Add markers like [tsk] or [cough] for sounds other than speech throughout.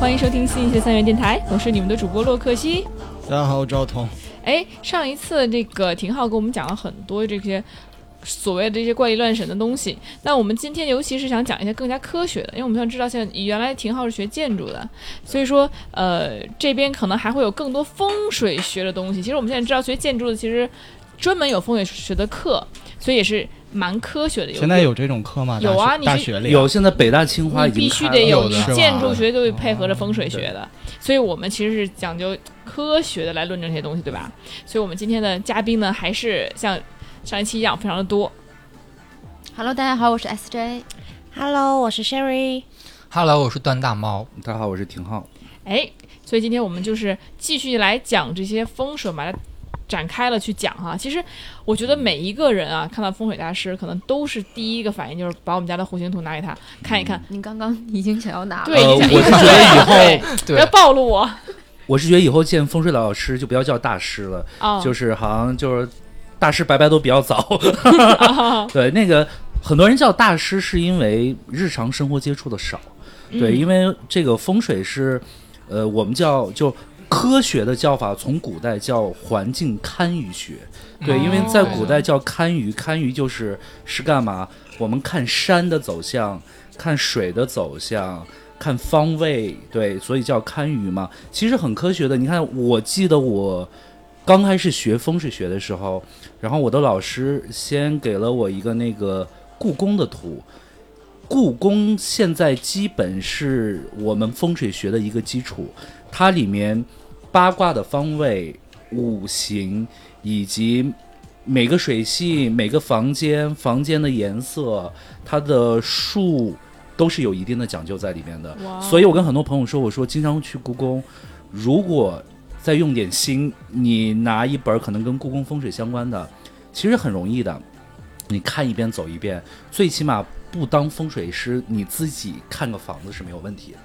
好，欢迎收听新一期的三元电台，我是你们的主播洛克西。大家好，我赵彤。哎，上一次这个廷浩给我们讲了很多这些所谓的这些怪力乱神的东西，那我们今天尤其是想讲一些更加科学的，因为我们想知道，现在原来廷浩是学建筑的，所以说呃这边可能还会有更多风水学的东西。其实我们现在知道学建筑的其实专门有风水学的课，所以也是蛮科学的。现在有这种课吗？有啊，你大学里有，现在北大清华已经必须得有建筑学，就会配合着风水学的，所以我们其实是讲究科学的来论证这些东西，对吧？所以我们今天的嘉宾呢，还是像上一期一样非常的多。Hello，大家好，我是 SJ。Hello，我是 Sherry。Hello，我是段大猫。大家好，我是廷浩。哎，所以今天我们就是继续来讲这些风水，把它展开了去讲哈。其实我觉得每一个人啊，看到风水大师，可能都是第一个反应就是把我们家的户型图拿给他看一看。您刚刚已经想要拿了，对，我是觉得 [laughs] 以后不要暴露我。[laughs] 我是觉得以后见风水老师就不要叫大师了，啊，就是好像就是大师拜拜都比较早。啊 [laughs] 对，那个很多人叫大师是因为日常生活接触的少，对，嗯。因为这个风水是，呃，我们叫就科学的叫法，从古代叫环境堪舆学，对，因为在古代叫堪舆，堪舆就是是干嘛？我们看山的走向，看水的走向。看方位，对，所以叫堪舆嘛。其实很科学的。你看，我记得我刚开始学风水学的时候，然后我的老师先给了我一个那个故宫的图。故宫现在基本是我们风水学的一个基础，它里面八卦的方位、五行以及每个水系、每个房间、房间的颜色、它的数都是有一定的讲究在里面的。所以我跟很多朋友说，我说经常去故宫，如果再用点心，你拿一本可能跟故宫风水相关的，其实很容易的，你看一遍走一遍，最起码不当风水师，你自己看个房子是没有问题的。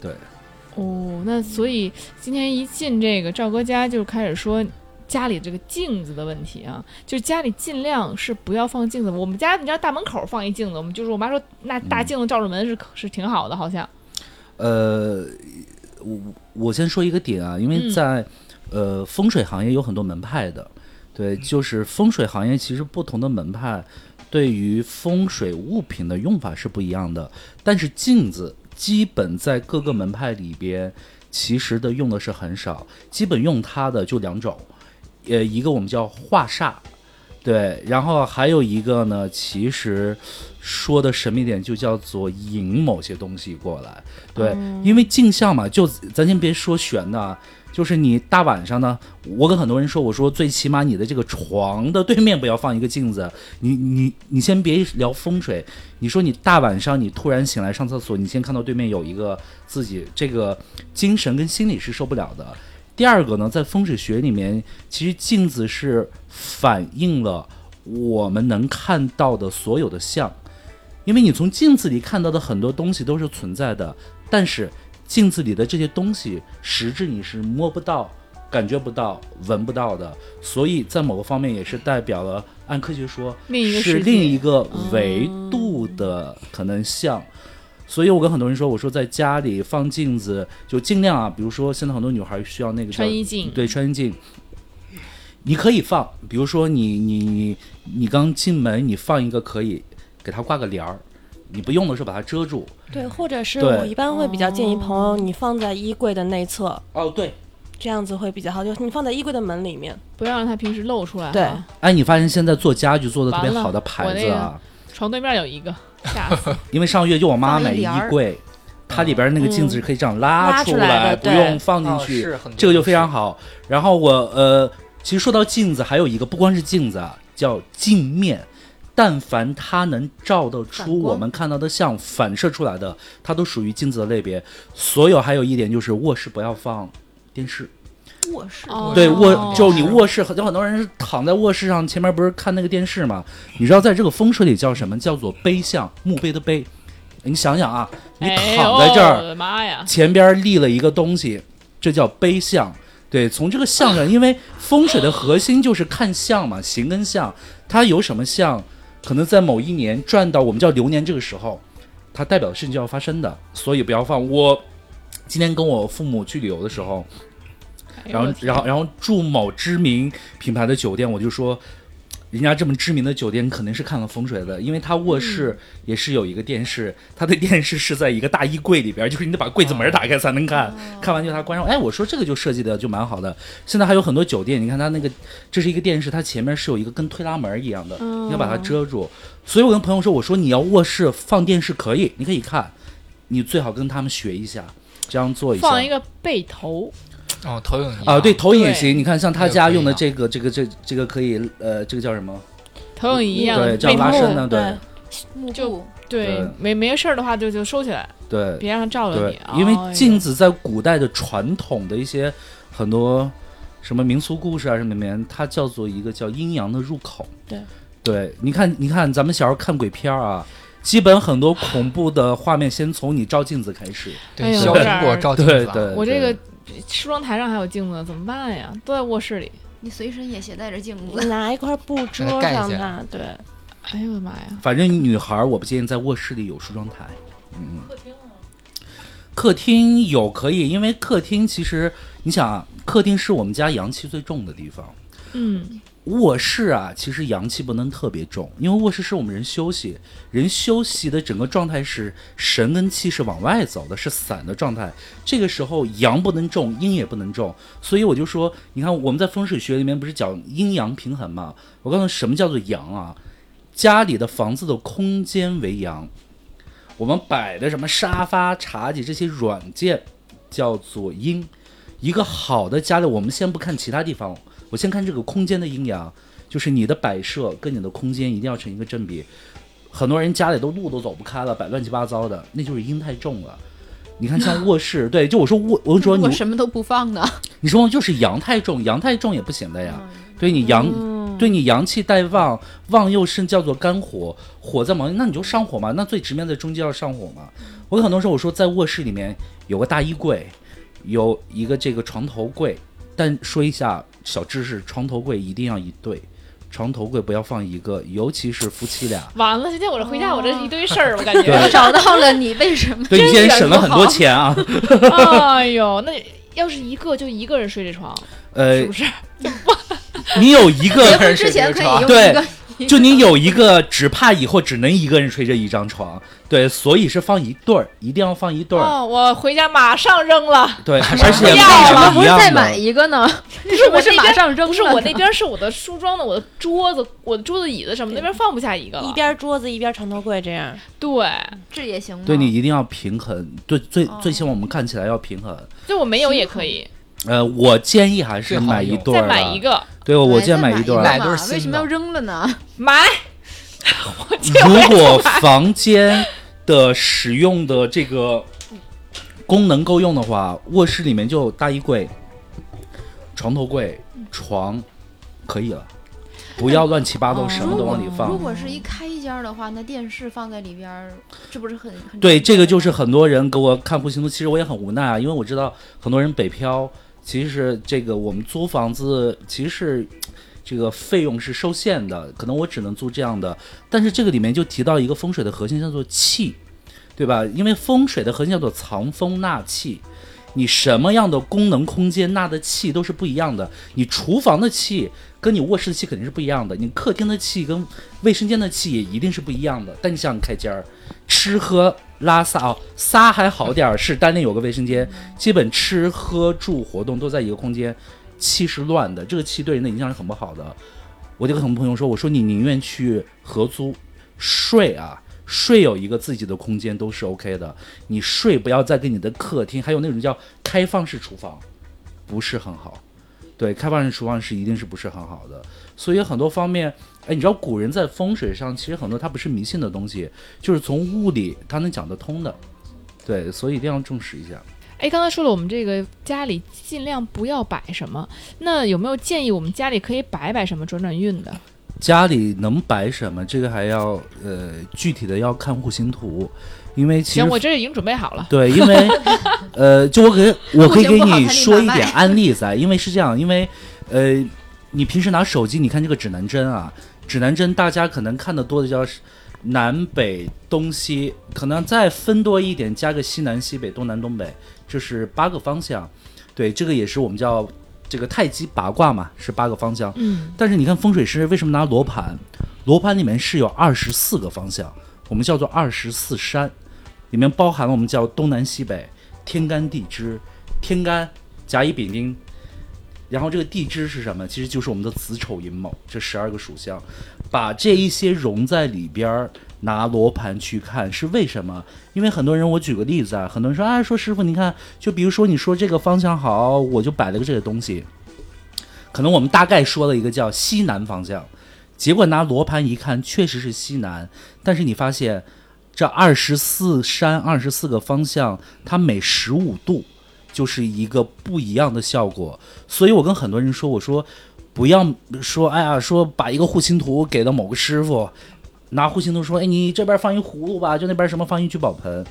对，哦，那所以今天一进这个赵哥家就开始说家里这个镜子的问题啊，就是家里尽量是不要放镜子。我们家你知道大门口放一镜子，我们就是我妈说那大镜子照着门是、是挺好的，好像。呃，我我先说一个点啊，因为嗯在、呃风水行业有很多门派的，对，就是风水行业其实不同的门派对于风水物品的用法是不一样的，但是镜子基本在各个门派里边其实的用的是很少，基本用它的就两种，呃，一个我们叫化煞。对，然后还有一个呢，其实说的神秘点就叫做引某些东西过来。对，因为镜像嘛，就咱先别说玄的啊，就是你大晚上呢，我跟很多人说，我说最起码你的这个床的对面不要放一个镜子，你你你先别聊风水，你说你大晚上你突然醒来上厕所，你先看到对面有一个自己这个精神跟心理是受不了的。第二个呢，在风水学里面，其实镜子是反映了我们能看到的所有的像，因为你从镜子里看到的很多东西都是存在的，但是镜子里的这些东西，实质你是摸不到、感觉不到、闻不到的，所以在某个方面也是代表了，按科学说是另一个维度的可能像。所以我跟很多人说，我说在家里放镜子就尽量啊，比如说现在很多女孩需要那个叫穿衣镜。对，穿衣镜，你可以放，比如说你你你你刚进门，你放一个可以给它挂个帘儿，你不用的时候把它遮住。对，或者是我一般会比较建议朋友，你放在衣柜的内侧，哦，对，这样子会比较好。就是你放在衣柜的门里面，不要让它平时露出来。对哈，哎，你发现现在做家具做的特别好的牌子啊，床对面有一个，吓死！[laughs] 因为上个月就我妈买一放一帘儿柜，它里边那个镜子是可以这样拉拉出来来，不用放进哦去，这个就非常好。然后我呃，其实说到镜子，还有一个不光是镜子啊，叫镜面。但凡它能照得出我们看到的像反射出来的，它都属于镜子的类别。所有还有一点就是卧室不要放电视，卧室哦对卧哦就你卧室，有很多人是躺在卧室上，前面不是看那个电视吗？你知道在这个风水里叫什么？叫做碑像，墓碑的碑。你想想啊，你哎躺在这儿，呦我的妈呀！前边立了一个东西，这叫碑像。对，从这个相上，因为风水的核心就是看相嘛，形跟相，它有什么相，可能在某一年转到我们叫流年这个时候，它代表的事情就要发生的，所以不要放。我今天跟我父母去旅游的时候，然后然后然后住某知名品牌的酒店，我就说。人家这么知名的酒店肯定是看了风水的，因为他卧室也是有一个电视，他的电视是在一个大衣柜里边，就是你得把柜子门打开才能看，看完就他关上。哎，我说这个就设计的就蛮好的。现在还有很多酒店，你看他那个这是一个电视，它前面是有一个跟推拉门一样的，你要把它遮住。所以我跟朋友说，我说你要卧室放电视可以，你可以看，你最好跟他们学一下，这样做一下。放一个背头，哦，投影仪啊，对，投影也行。你看，像他家用的这个这个这这个可以，呃，这个叫什么？投影仪一样对，的这样拉伸的，对就对对，没没事儿的话就就收起来，对别让它照着对你。，因为镜子在古代的传统的一些很多什么民俗故事啊什么里面，它叫做一个叫阴阳的入口。对，对，你看，你看，咱们小时候看鬼片啊。基本很多恐怖的画面，先从你照镜子开始。对，削哎呦有点苹果照镜子对，我这个梳妆台上还有镜子，怎么办呀？都在卧室里。你随身也携带着镜你子，[laughs] 拿一块布遮上它，对，哎呦我的妈呀！反正女孩儿，我不建议在卧室里有梳妆台。嗯，客厅有可以，因为客厅其实你想啊，客厅是我们家阳气最重的地方。嗯，卧室啊，其实阳气不能特别重，因为卧室是我们人休息，人休息的整个状态是神跟气是往外走的，是散的状态。这个时候阳不能重，阴也不能重，所以我就说，你看我们在风水学里面不是讲阴阳平衡吗？我告诉你什么叫做阳啊？家里的房子的空间为阳，我们摆的什么沙发、茶几这些软件叫做阴。一个好的家里，我们先不看其他地方，我先看这个空间的阴阳，就是你的摆设跟你的空间一定要成一个正比。很多人家里都路都走不开了，摆乱七八糟的，那就是阴太重了。你看像卧室，[laughs] 对，就我说卧，我就说你我什么都不放呢。[laughs] 你说就是阳太重，阳太重也不行的呀。对你阳，对你阳气带旺，旺又是叫做肝火，火在忙，那你就上火嘛。那最直面的中间要上火嘛。我跟很多时候，我说在卧室里面有个大衣柜，有一个这个床头柜，但说一下小知识，床头柜一定要一对。床头柜不要放一个，尤其是夫妻俩。完了，今天我这回家我这一堆事儿，我感觉。对 [laughs] 找到了你，为什么？[laughs] 对你今天省了很多钱啊。哎呦，那要是一个就一个人睡这床，呃是不，是？[laughs] 你有一个结婚之前可以用对一个，[laughs] 就你有一个，只怕以后只能一个人睡这一张床，对，所以是放一对儿，一定要放一对儿，哦，我回家马上扔了。对，[laughs] 而且不要为了什么不是再买？一个呢？不是我 [laughs] 是马上扔不是我那边是我的梳妆的，我的桌子，我的桌子椅子什么，那边放不下一个了。一边桌子一边床头柜这样。对，这也行吗？对你一定要平衡，对，最哦最起码我们看起来要平衡。就我没有也可以，呃，我建议还是买一对儿再买一个对，我建议买一对儿买嘛对儿新的为什么要扔了呢？[laughs] 买。[laughs] 如果房间的使用的这个功能够用的话，卧室里面就有大衣柜、床头柜、床，可以了，不要乱七八糟，哦什么都往里放如。果是一开间儿的话，那电视放在里边儿，这不是很很对，这个就是很多人给我看户型图，其实我也很无奈啊，因为我知道很多人北漂，其实这个我们租房子其实是这个费用是受限的，可能我只能租这样的。但是这个里面就提到一个风水的核心叫做气，对吧？因为风水的核心叫做藏风纳气。你什么样的功能空间纳的气都是不一样的。你厨房的气跟你卧室的气肯定是不一样的，你客厅的气跟卫生间的气也一定是不一样的。但你想开间儿，吃喝拉撒哦，撒还好点儿，是单间有个卫生间，基本吃喝住活动都在一个空间，气是乱的，这个气对人的影响是很不好的。我就跟很多朋友说，我说你宁愿去合租睡啊，睡有一个自己的空间都是 OK 的，你睡不要再跟你的客厅，还有那种叫开放式厨房，不是很好。对，开放式厨房是一定是不是很好的，所以很多方面，哎，你知道古人在风水上其实很多他不是迷信的东西，就是从物理他能讲得通的，对，所以一定要重视一下。哎，刚才说了，我们这个家里尽量不要摆什么，那有没有建议我们家里可以摆摆什么转转运的？家里能摆什么，这个还要呃具体的要看户型图，因为其实行，我这已经准备好了。对，因为 [laughs] 呃，就我给我可以给你说一点案例在，因为是这样，因为呃，你平时拿手机，你看这个指南针啊，指南针大家可能看的多的叫是南北东西，可能再分多一点，加个西南西北东南东北，这是八个方向。对，这个也是我们叫这个太极八卦嘛，是八个方向。嗯，但是你看风水师为什么拿罗盘？罗盘里面是有二十四个方向，我们叫做二十四山，里面包含了我们叫东南西北、天干地支、天干甲乙丙丁，然后这个地支是什么？其实就是我们的子丑寅卯这十二个属相，把这一些融在里边儿，拿罗盘去看是为什么？因为很多人，我举个例子啊，很多人说啊，说师傅你看，就比如说你说这个方向好，我就摆了个这个东西，可能我们大概说了一个叫西南方向。结果拿罗盘一看，确实是西南，但是你发现这二十四山、二十四个方向，它每十五度就是一个不一样的效果。所以我跟很多人说，我说不要说，哎呀，说把一个户型图给到某个师傅，拿户型图说，哎，你这边放一葫芦吧，就那边什么放一聚宝盆。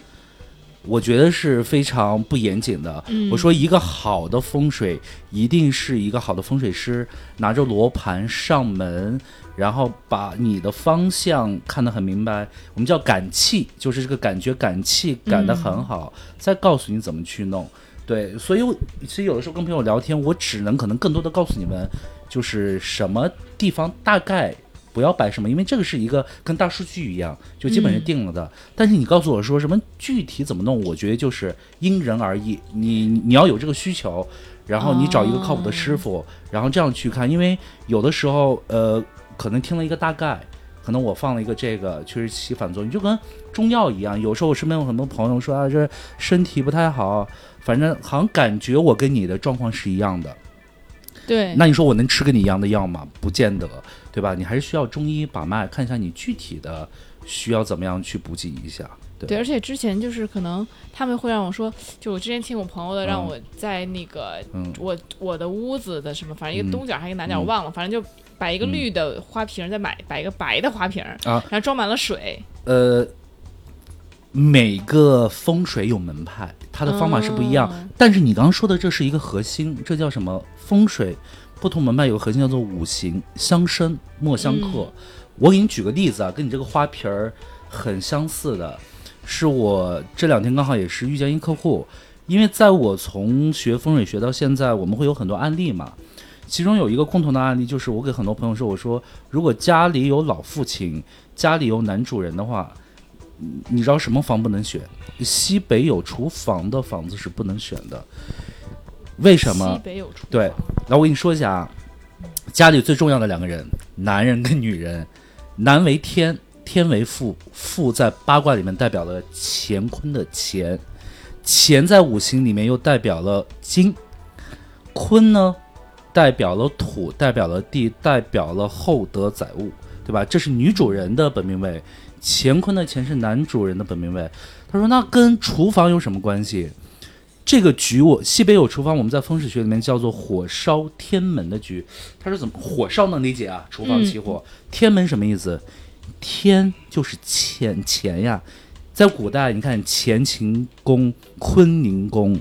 我觉得是非常不严谨的。嗯我说一个好的风水，一定是一个好的风水师拿着罗盘上门，然后把你的方向看得很明白。我们叫感气，就是这个感觉感气感得很好，再告诉你怎么去弄。对，所以我其实有的时候跟朋友聊天，我只能可能更多的告诉你们，就是什么地方大概不要摆什么，因为这个是一个跟大数据一样，就基本是定了的。但是你告诉我说什么具体怎么弄，我觉得就是因人而异。你你要有这个需求，然后你找一个靠谱的师傅，然后这样去看，因为有的时候呃，可能听了一个大概。可能我放了一个这个，确实起反作用，就跟中药一样。有时候我身边有很多朋友说啊，这身体不太好，反正好像感觉我跟你的状况是一样的。对，那你说我能吃跟你一样的药吗？不见得，对吧？你还是需要中医把脉，看一下你具体的需要怎么样去补给一下。对对，而且之前就是可能他们会让我说，就我之前听我朋友的，让嗯我在那个嗯我我的屋子的什么，反正一个嗯东角还是一个南角，嗯我忘了，反正就摆一个嗯绿的花瓶，再买摆一个白的花瓶，啊然后装满了水。呃，每个风水有门派，它的方法是不一样。嗯但是你刚刚说的这是一个核心，这叫什么？风水不同门派有个核心叫做五行相生莫相克。嗯我给你举个例子啊，跟你这个花瓶儿很相似的，是我这两天刚好也是遇见一客户，因为在我从学风水学到现在，我们会有很多案例嘛。其中有一个共同的案例，就是我给很多朋友说，我说如果家里有老父亲，家里有男主人的话，嗯你知道什么房不能选？西北有厨房的房子是不能选的。为什么西？北有厨房对，那我跟你说一下啊，家里最重要的两个人，男人跟女人，男为天，天为父，父在八卦里面代表了乾坤的乾，乾在五行里面又代表了金，坤呢代表了土，代表了地，代表了厚德载物，对吧？这是女主人的本命位，乾坤的乾是男主人的本命位。他说那跟厨房有什么关系？这个局我西北有厨房，我们在风水学里面叫做火烧天门的局。他说怎么火烧能理解啊？厨房起火，天门什么意思？天就是钱钱呀，在古代你看乾清宫、坤宁宫，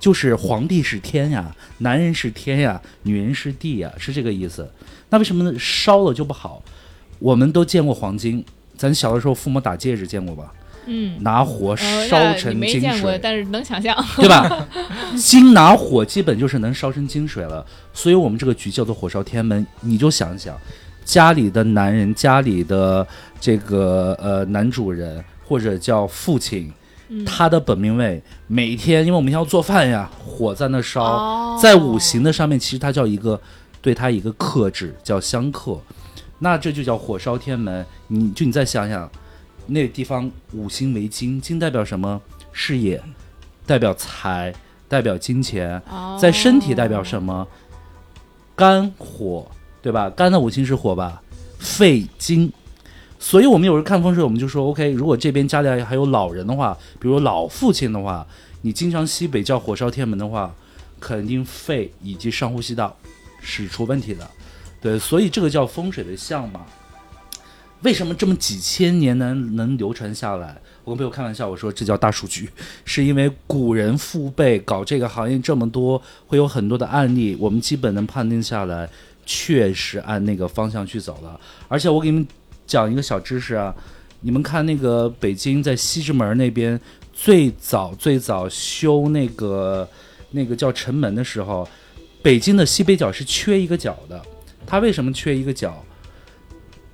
就是皇帝是天呀，男人是天呀，女人是地呀，是这个意思。那为什么呢烧了就不好？我们都见过黄金，咱小的时候父母打戒指见过吧？嗯，拿火呃烧成金水，见过，但是能想象。对吧？[laughs] 金拿火基本就是能烧成金水了，所以我们这个局叫做火烧天门。你就想想，家里的男人，家里的这个呃男主人或者叫父亲，嗯他的本命位每天，因为我们要做饭呀，火在那烧，哦在五行的上面，其实它叫一个对它一个克制，叫相克。那这就叫火烧天门。你就你再想想，那个地方五行为金，金代表什么？事业，代表财，代表金钱。哦在身体代表什么？肝火，对吧？肝的五行是火吧？肺金。所以我们有时候看风水，我们就说，OK，如果这边家里还有老人的话，比如老父亲的话，你经常西北叫火烧天门的话，肯定肺以及上呼吸道是出问题的。对，所以这个叫风水的相嘛。为什么这么几千年能能流传下来？我跟朋友开玩笑，我说这叫大数据，是因为古人父辈搞这个行业这么多，会有很多的案例，我们基本能判定下来，确实按那个方向去走了。而且我给你们讲一个小知识啊，你们看那个北京在西直门那边最早最早修那个那个叫城门的时候，北京的西北角是缺一个角的。它为什么缺一个角？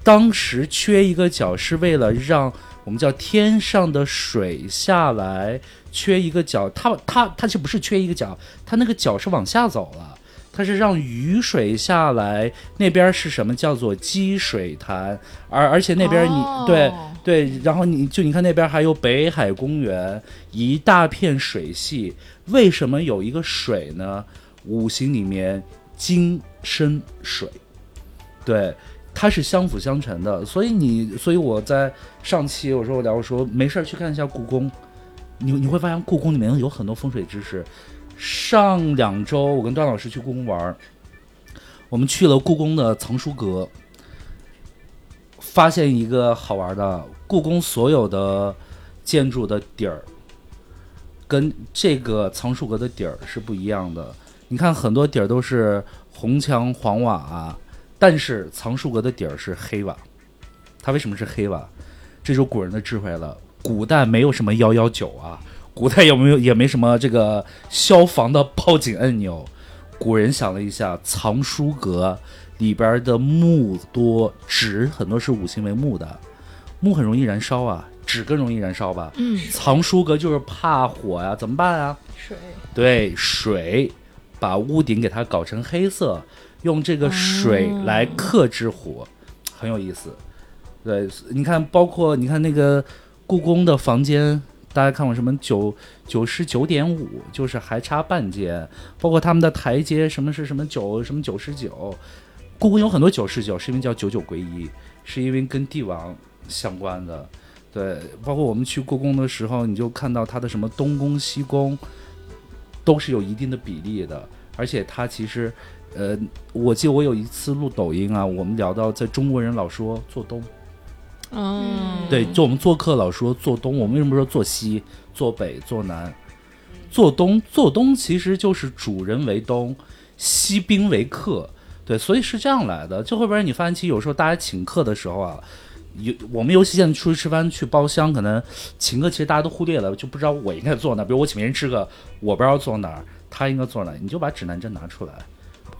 当时缺一个角是为了让我们叫天上的水下来，缺一个角，它它它就不是缺一个角，它那个角是往下走了。它是让雨水下来，那边是什么叫做积水潭，而而且那边你、哦对对，然后你就你看那边还有北海公园，一大片水系，为什么有一个水呢？五行里面金生水，对，它是相辅相成的。所以你，所以我在上期我说我聊我说没事儿去看一下故宫，你你会发现故宫里面有很多风水知识。上两周我跟段老师去故宫玩，我们去了故宫的藏书阁，发现一个好玩的，故宫所有的建筑的底儿跟这个藏书阁的底儿是不一样的。你看很多底儿都是红墙黄瓦、但是藏书阁的底儿是黑瓦。它为什么是黑瓦？这就是古人的智慧了。古代没有什么幺幺九啊，古代有没有也没什么这个消防的报警按钮。古人想了一下，藏书阁里边的木多，纸很多是五行为木的，木很容易燃烧啊，纸更容易燃烧吧。嗯，藏书阁就是怕火呀，怎么办啊？水对，水把屋顶给它搞成黑色，用这个水来克制火，很有意思。对，你看，包括你看那个故宫的房间，大家看过什么？九九十九点五，就是还差半间，包括他们的台阶，什么是什么九什么九十九，故宫有很多九十九，是因为叫九九归一，是因为跟帝王相关的。对，包括我们去故宫的时候，你就看到它的什么东宫、西宫，都是有一定的比例的，而且它其实，呃，我记得我有一次录抖音啊，我们聊到在中国人老说做东，嗯，对，就我们做客老说做东，我们为什么说做西、做北、做南？做东，做东其实就是主人为东，西宾为客，对，所以是这样来的。就会不然你发现，其实有时候大家请客的时候啊，有我们尤其现在出去吃饭去包厢，可能请客其实大家都忽略了，就不知道我应该坐哪。比如我请别人吃个，我不知道坐哪儿，他应该坐哪儿，你就把指南针拿出来，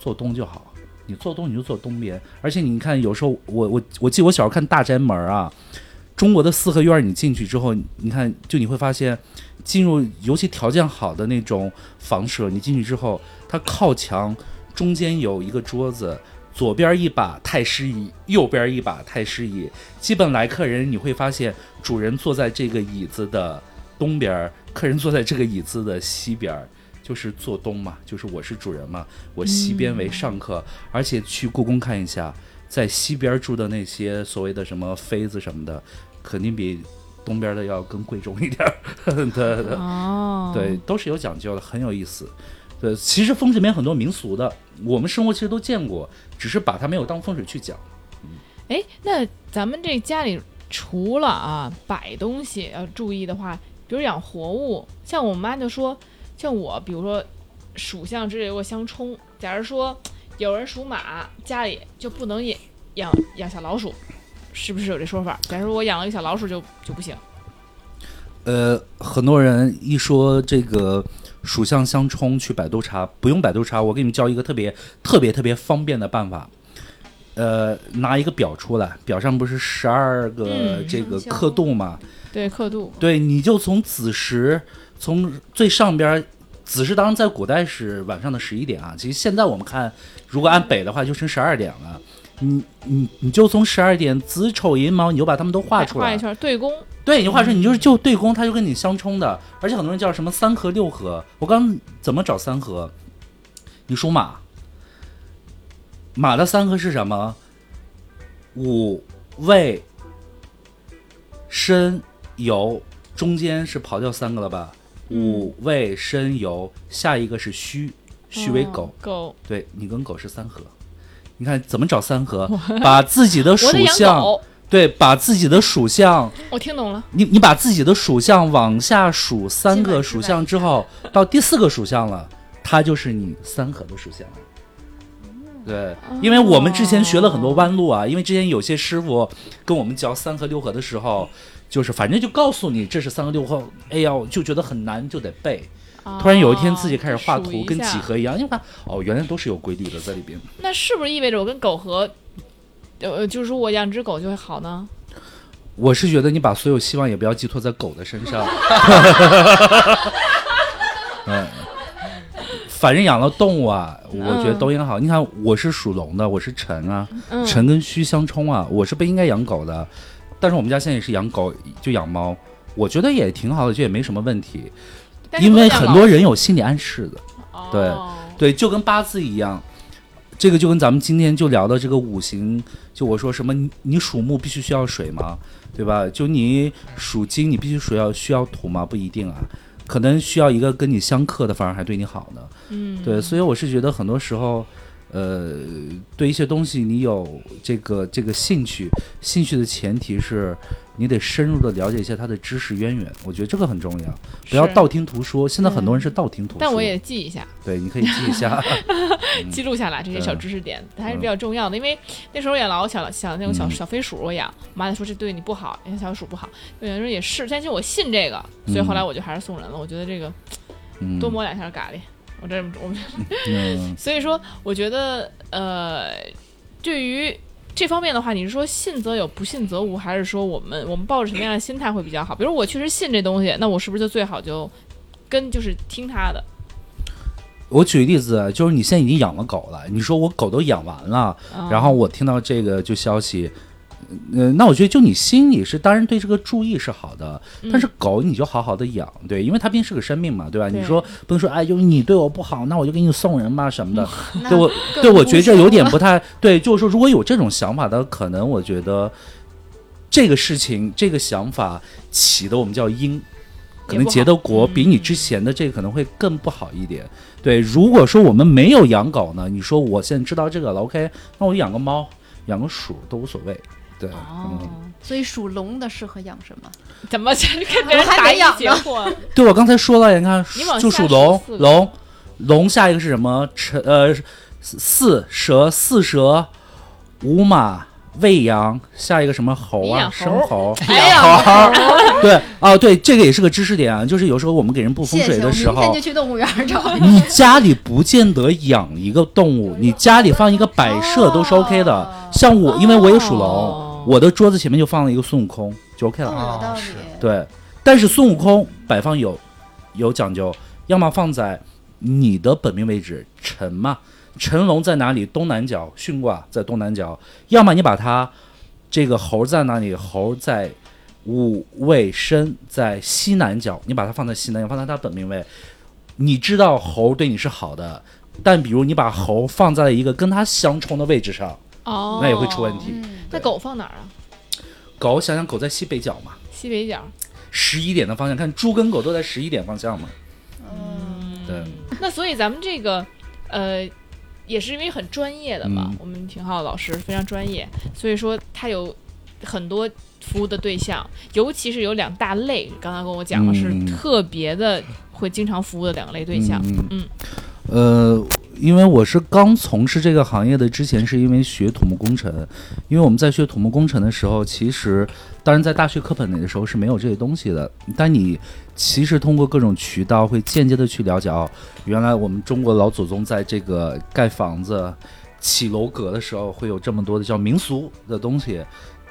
做东就好。你做东你就坐东边，而且你看，有时候我我我记得我小时候看《大宅门》啊，中国的四合院，你进去之后，你看就你会发现，进入尤其条件好的那种房舍，你进去之后，它靠墙中间有一个桌子，左边一把太师椅，右边一把太师椅。基本来客人你会发现，主人坐在这个椅子的东边，客人坐在这个椅子的西边。就是做东嘛，就是我是主人嘛，我西边为上客，而且去故宫看一下，在西边住的那些所谓的什么妃子什么的，肯定比东边的要更贵重一点儿。[laughs] 对对对哦，对，都是有讲究的，很有意思。对，其实风水里面很多民俗的，我们生活其实都见过，只是把它没有当风水去讲。哎，那咱们这家里除了啊摆东西要注意的话，比如养活物，像我妈就说，像我比如说属相之类如果相冲，假如说有人属马，家里就不能养养养小老鼠，是不是有这说法？假如我养了一个小老鼠就就不行。呃，很多人一说这个属相相冲，去百度查，不用百度查，我给你们教一个特别特别特别方便的办法。呃，拿一个表出来，表上不是十二个嗯这个刻度吗？对，刻度，对，你就从子时，从最上边儿，子时当然在古代是晚上的十一点啊，其实现在我们看，如果按北的话就成十二点了。你你你就从十二点子丑寅卯，你就把它们都画出来画一。圈对宫，对，你画出来，你就是就对宫，它就跟你相冲的。而且很多人叫什么三合六合，我刚怎么找三合？你属马，马的三合是什么？午未申酉，中间是刨掉三个了吧？午未申酉，下一个是戌，戌为狗。哦狗，对你跟狗是三合。你看怎么找三合？[laughs] 把自己的属相，对，把自己的属相我听懂了。你你把自己的属相往下数三个属相之后，[laughs] 到第四个属相了，它就是你三合的属相了。对，因为我们之前学了很多弯路啊，因为之前有些师傅跟我们教三合六合的时候，就是反正就告诉你这是三个六号，哎呀，就觉得很难，就得背。突然有一天自己开始画图，跟几何一样，你看哦，原来都是有规律的在里边。那是不是意味着我跟狗和，呃，就是说我养只狗就会好呢？我是觉得你把所有希望也不要寄托在狗的身上。[laughs] 嗯，反正养了动物啊，我觉得都应该好。你看，我是属龙的，我是辰啊，嗯，辰跟戌相冲啊，我是不应该养狗的。但是我们家现在也是养狗，就养猫，我觉得也挺好的，就也没什么问题。因为很多人有心理暗示的，对哦对，就跟八字一样。这个就跟咱们今天就聊的这个五行，就我说什么，你你属木必须需要水吗？对吧？就你属金，你必须属要需要土吗？不一定啊，可能需要一个跟你相克的，反而还对你好呢。嗯，对，所以我是觉得很多时候，呃，对一些东西你有这个这个兴趣，兴趣的前提是你得深入的了解一下它的知识渊源，我觉得这个很重要，不要道听途说。现在很多人是道听途说，但我也记一下，对，你可以记一下。[laughs] 记录下来这些小知识点，还是比较重要的。因为那时候也老想想那种小嗯小飞鼠，我养，我妈就说这对你不好，因为小鼠不好。有人说也是，但是我信这个，所以后来我就还是送人了。我觉得这个嗯，多摸两下咖喱，我这我们嗯，[laughs] 所以说，我觉得呃，对于这方面的话，你是说信则有，不信则无，还是说我们我们抱着什么样的心态会比较好？比如我确实信这东西，那我是不是就最好就跟就是听他的？我举个例子，就是你现在已经养了狗了，你说我狗都养完了，啊然后我听到这个就消息。呃，那我觉得就你心里是当然对这个注意是好的，但是狗你就好好的养，对，因为它毕竟是个生命嘛，对吧？对你说不能说哎，就你对我不好，那我就给你送人吧什么的，那对我对我觉得这有点不不太对，就是说如果有这种想法的，可能我觉得这个事情这个想法起的我们叫因，可能结的果比你之前的这个可能会更不好一点。对，如果说我们没有养狗呢，你说我现在知道这个了，OK，那我养个猫、养个鼠都无所谓。对，哦嗯，所以属龙的适合养什么？怎么跟别人 [laughs] 还答疑得养呢解惑？[laughs] 对我刚才说了，你看你，就属龙龙，龙下一个是什么？辰呃四蛇，四蛇，午马。未羊，下一个什么猴啊？生猴，[laughs] 猴，对啊，对，这个也是个知识点啊。就是有时候我们给人布风水的时候明天就，去动物园找。你家里不见得养一个动物，你家里放一个摆设都是 OK 的。像我，因为我也属哦龙，我的桌子前面就放了一个孙悟空，就 OK 了。哦，有道理是。对，但是孙悟空摆放有有讲究，要么放在你的本命位置辰嘛，辰龙在哪里？东南角，巽卦在东南角，要么你把它这个猴在哪里？猴在午未申在西南角，你把它放在西南角，放在它本命位，你知道猴对你是好的。但比如你把猴放在了一个跟它相冲的位置上，哦，那也会出问题。嗯，那狗放哪儿啊？狗想想狗在西北角嘛，西北角。十一点的方向，看猪跟狗都在十一点方向嘛。嗯，对，那所以咱们这个，呃，也是因为很专业的嘛，嗯。我们廷浩老师非常专业，所以说他有很多服务的对象，尤其是有两大类，刚刚跟我讲了，是嗯。特别的会经常服务的两类对象。嗯。嗯。呃，因为我是刚从事这个行业的，之前是因为学土木工程，因为我们在学土木工程的时候，其实当然在大学课本里的时候是没有这些东西的，但你其实通过各种渠道会间接的去了解哦，原来我们中国老祖宗在这个盖房子、起楼阁的时候会有这么多的叫民俗的东西。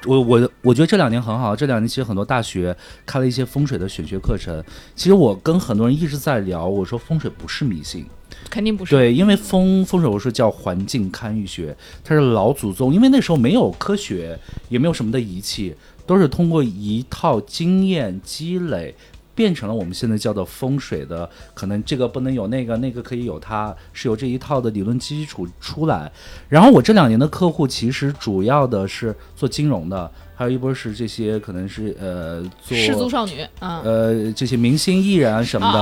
我我我觉得这两年很好，这两年其实很多大学开了一些风水的选学课程。其实我跟很多人一直在聊，我说风水不是迷信，肯定不是。对，因为风风水我说叫环境堪舆学，它是老祖宗，因为那时候没有科学，也没有什么的仪器，都是通过一套经验积累。变成了我们现在叫做风水的，可能这个不能有那个，那个可以有它，是有这一套的理论基础出来。然后我这两年的客户其实主要的是做金融的，还有一波是这些可能是呃做失足少女啊。呃这些明星艺人啊什么的。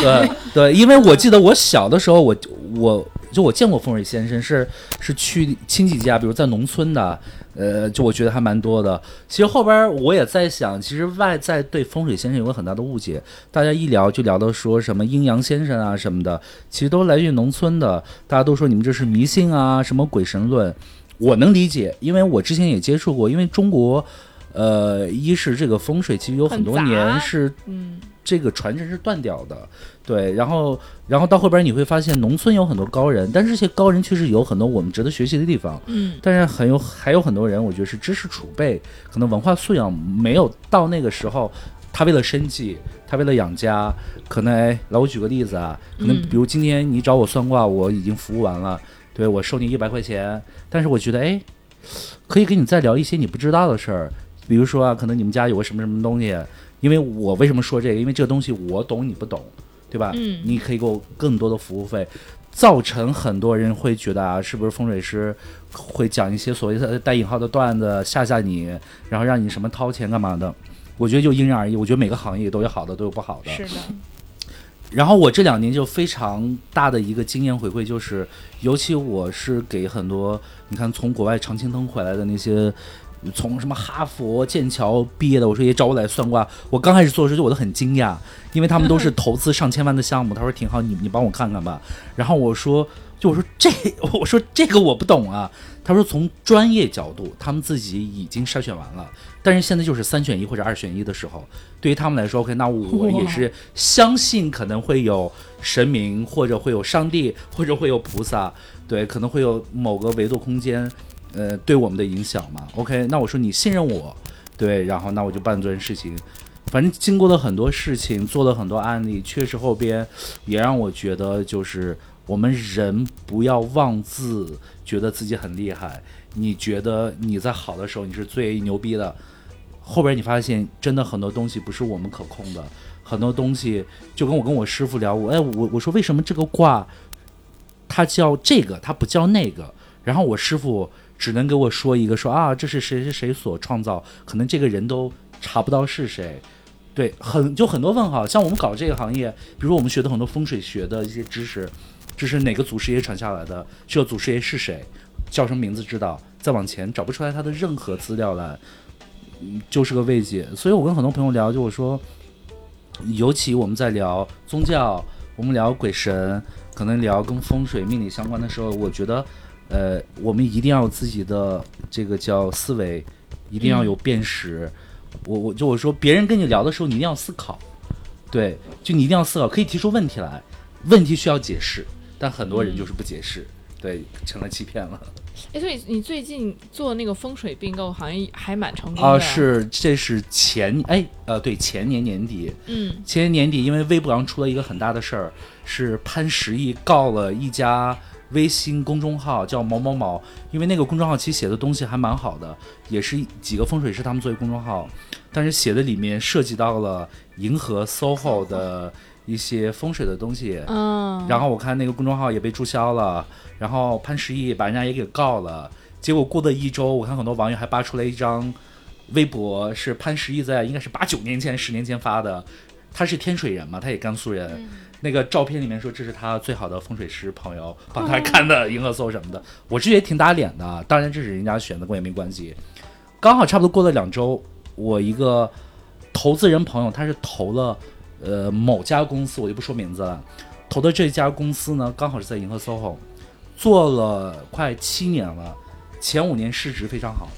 [laughs] 对对，因为我记得我小的时候，我我就我见过风水先生是是去亲戚家，比如在农村的，呃，就我觉得还蛮多的。其实后边我也在想，其实外在对风水先生有个很大的误解，大家一聊就聊到说什么阴阳先生啊什么的，其实都来源于农村的，大家都说你们这是迷信啊，什么鬼神论。我能理解，因为我之前也接触过，因为中国，呃，一是这个风水其实有很多年是嗯，这个传承是断掉的，对，然后然后到后边你会发现农村有很多高人，但是这些高人确实有很多我们值得学习的地方，嗯，但是很有还有很多人，我觉得是知识储备，可能文化素养没有到那个时候，他为了生计，他为了养家，可能哎，来我举个例子啊，可能嗯。比如今天你找我算卦，我已经服务完了，对我收你一百块钱，但是我觉得哎，可以跟你再聊一些你不知道的事儿，比如说啊，可能你们家有个什么什么东西，因为我为什么说这个？因为这个东西我懂你不懂，对吧？嗯你可以给我更多的服务费，造成很多人会觉得啊，是不是风水师会讲一些所谓的带引号的段子吓吓你，然后让你什么掏钱干嘛的？我觉得就因人而异，我觉得每个行业都有好的，都有不好的。是的，然后我这两年就非常大的一个经验回馈就是，尤其我是给很多你看从国外常青藤回来的那些，从什么哈佛、剑桥毕业的，我说也找我来算卦。我刚开始做的时候就我都很惊讶，因为他们都是投资上千万的项目。他说挺好，你你帮我看看吧。然后我说，就我说这我说这个我不懂啊。他说从专业角度，他们自己已经筛选完了，但是现在就是三选一或者二选一的时候。对于他们来说，OK，那我也是相信可能会有神明，或者会有上帝，或者会有菩萨，对，可能会有某个维度空间，呃，对我们的影响嘛。OK，那我说你信任我，对，然后那我就办这件事情。反正经过了很多事情，做了很多案例，确实后边也让我觉得，就是我们人不要妄自觉得自己很厉害。你觉得你在好的时候你是最牛逼的，后边你发现真的很多东西不是我们可控的，很多东西就跟我跟我师傅聊，我哎我我说为什么这个卦它叫这个，它不叫那个，然后我师傅只能给我说一个说啊这是谁谁谁所创造，可能这个人都查不到是谁。对，很就很多问号，像我们搞这个行业，比如我们学的很多风水学的一些知识，这是哪个祖师爷传下来的？这个祖师爷是谁？叫什么名字？知道？再往前找不出来他的任何资料来，嗯，就是个未解。所以我跟很多朋友聊，就我说，尤其我们在聊宗教，我们聊鬼神，可能聊跟风水命理相关的时候，我觉得，呃，我们一定要有自己的这个叫思维，一定要有辨识。我我就我说，别人跟你聊的时候，你一定要思考，对，就你一定要思考，可以提出问题来，问题需要解释，但很多人就是不解释，对，成了欺骗了。哎，所以你最近做那个风水并购，好像还蛮成功的。啊，，是，这是前哎呃对前年年底，嗯前年年底，因为微博上出了一个很大的事儿，是潘石屹告了一家微信公众号叫某某某，因为那个公众号其实写的东西还蛮好的，也是几个风水师他们作为公众号，但是写的里面涉及到了银河 SOHO 的一些风水的东西，嗯，然后我看那个公众号也被注销了，然后潘石屹把人家也给告了。结果过了一周，我看很多网友还扒出来一张微博，是潘石屹在应该是八九年前、十年前发的。他是天水人嘛，他也甘肃人。那个照片里面说这是他最好的风水师朋友帮他看的银河搜什么的，我是觉得挺打脸的。当然这是人家选的，跟我也没关系。刚好差不多过了两周，我一个投资人朋友，他是投了呃某家公司，我就不说名字了。投的这家公司呢，刚好是在银河 SOHO，做了快七年了，前五年市值非常好，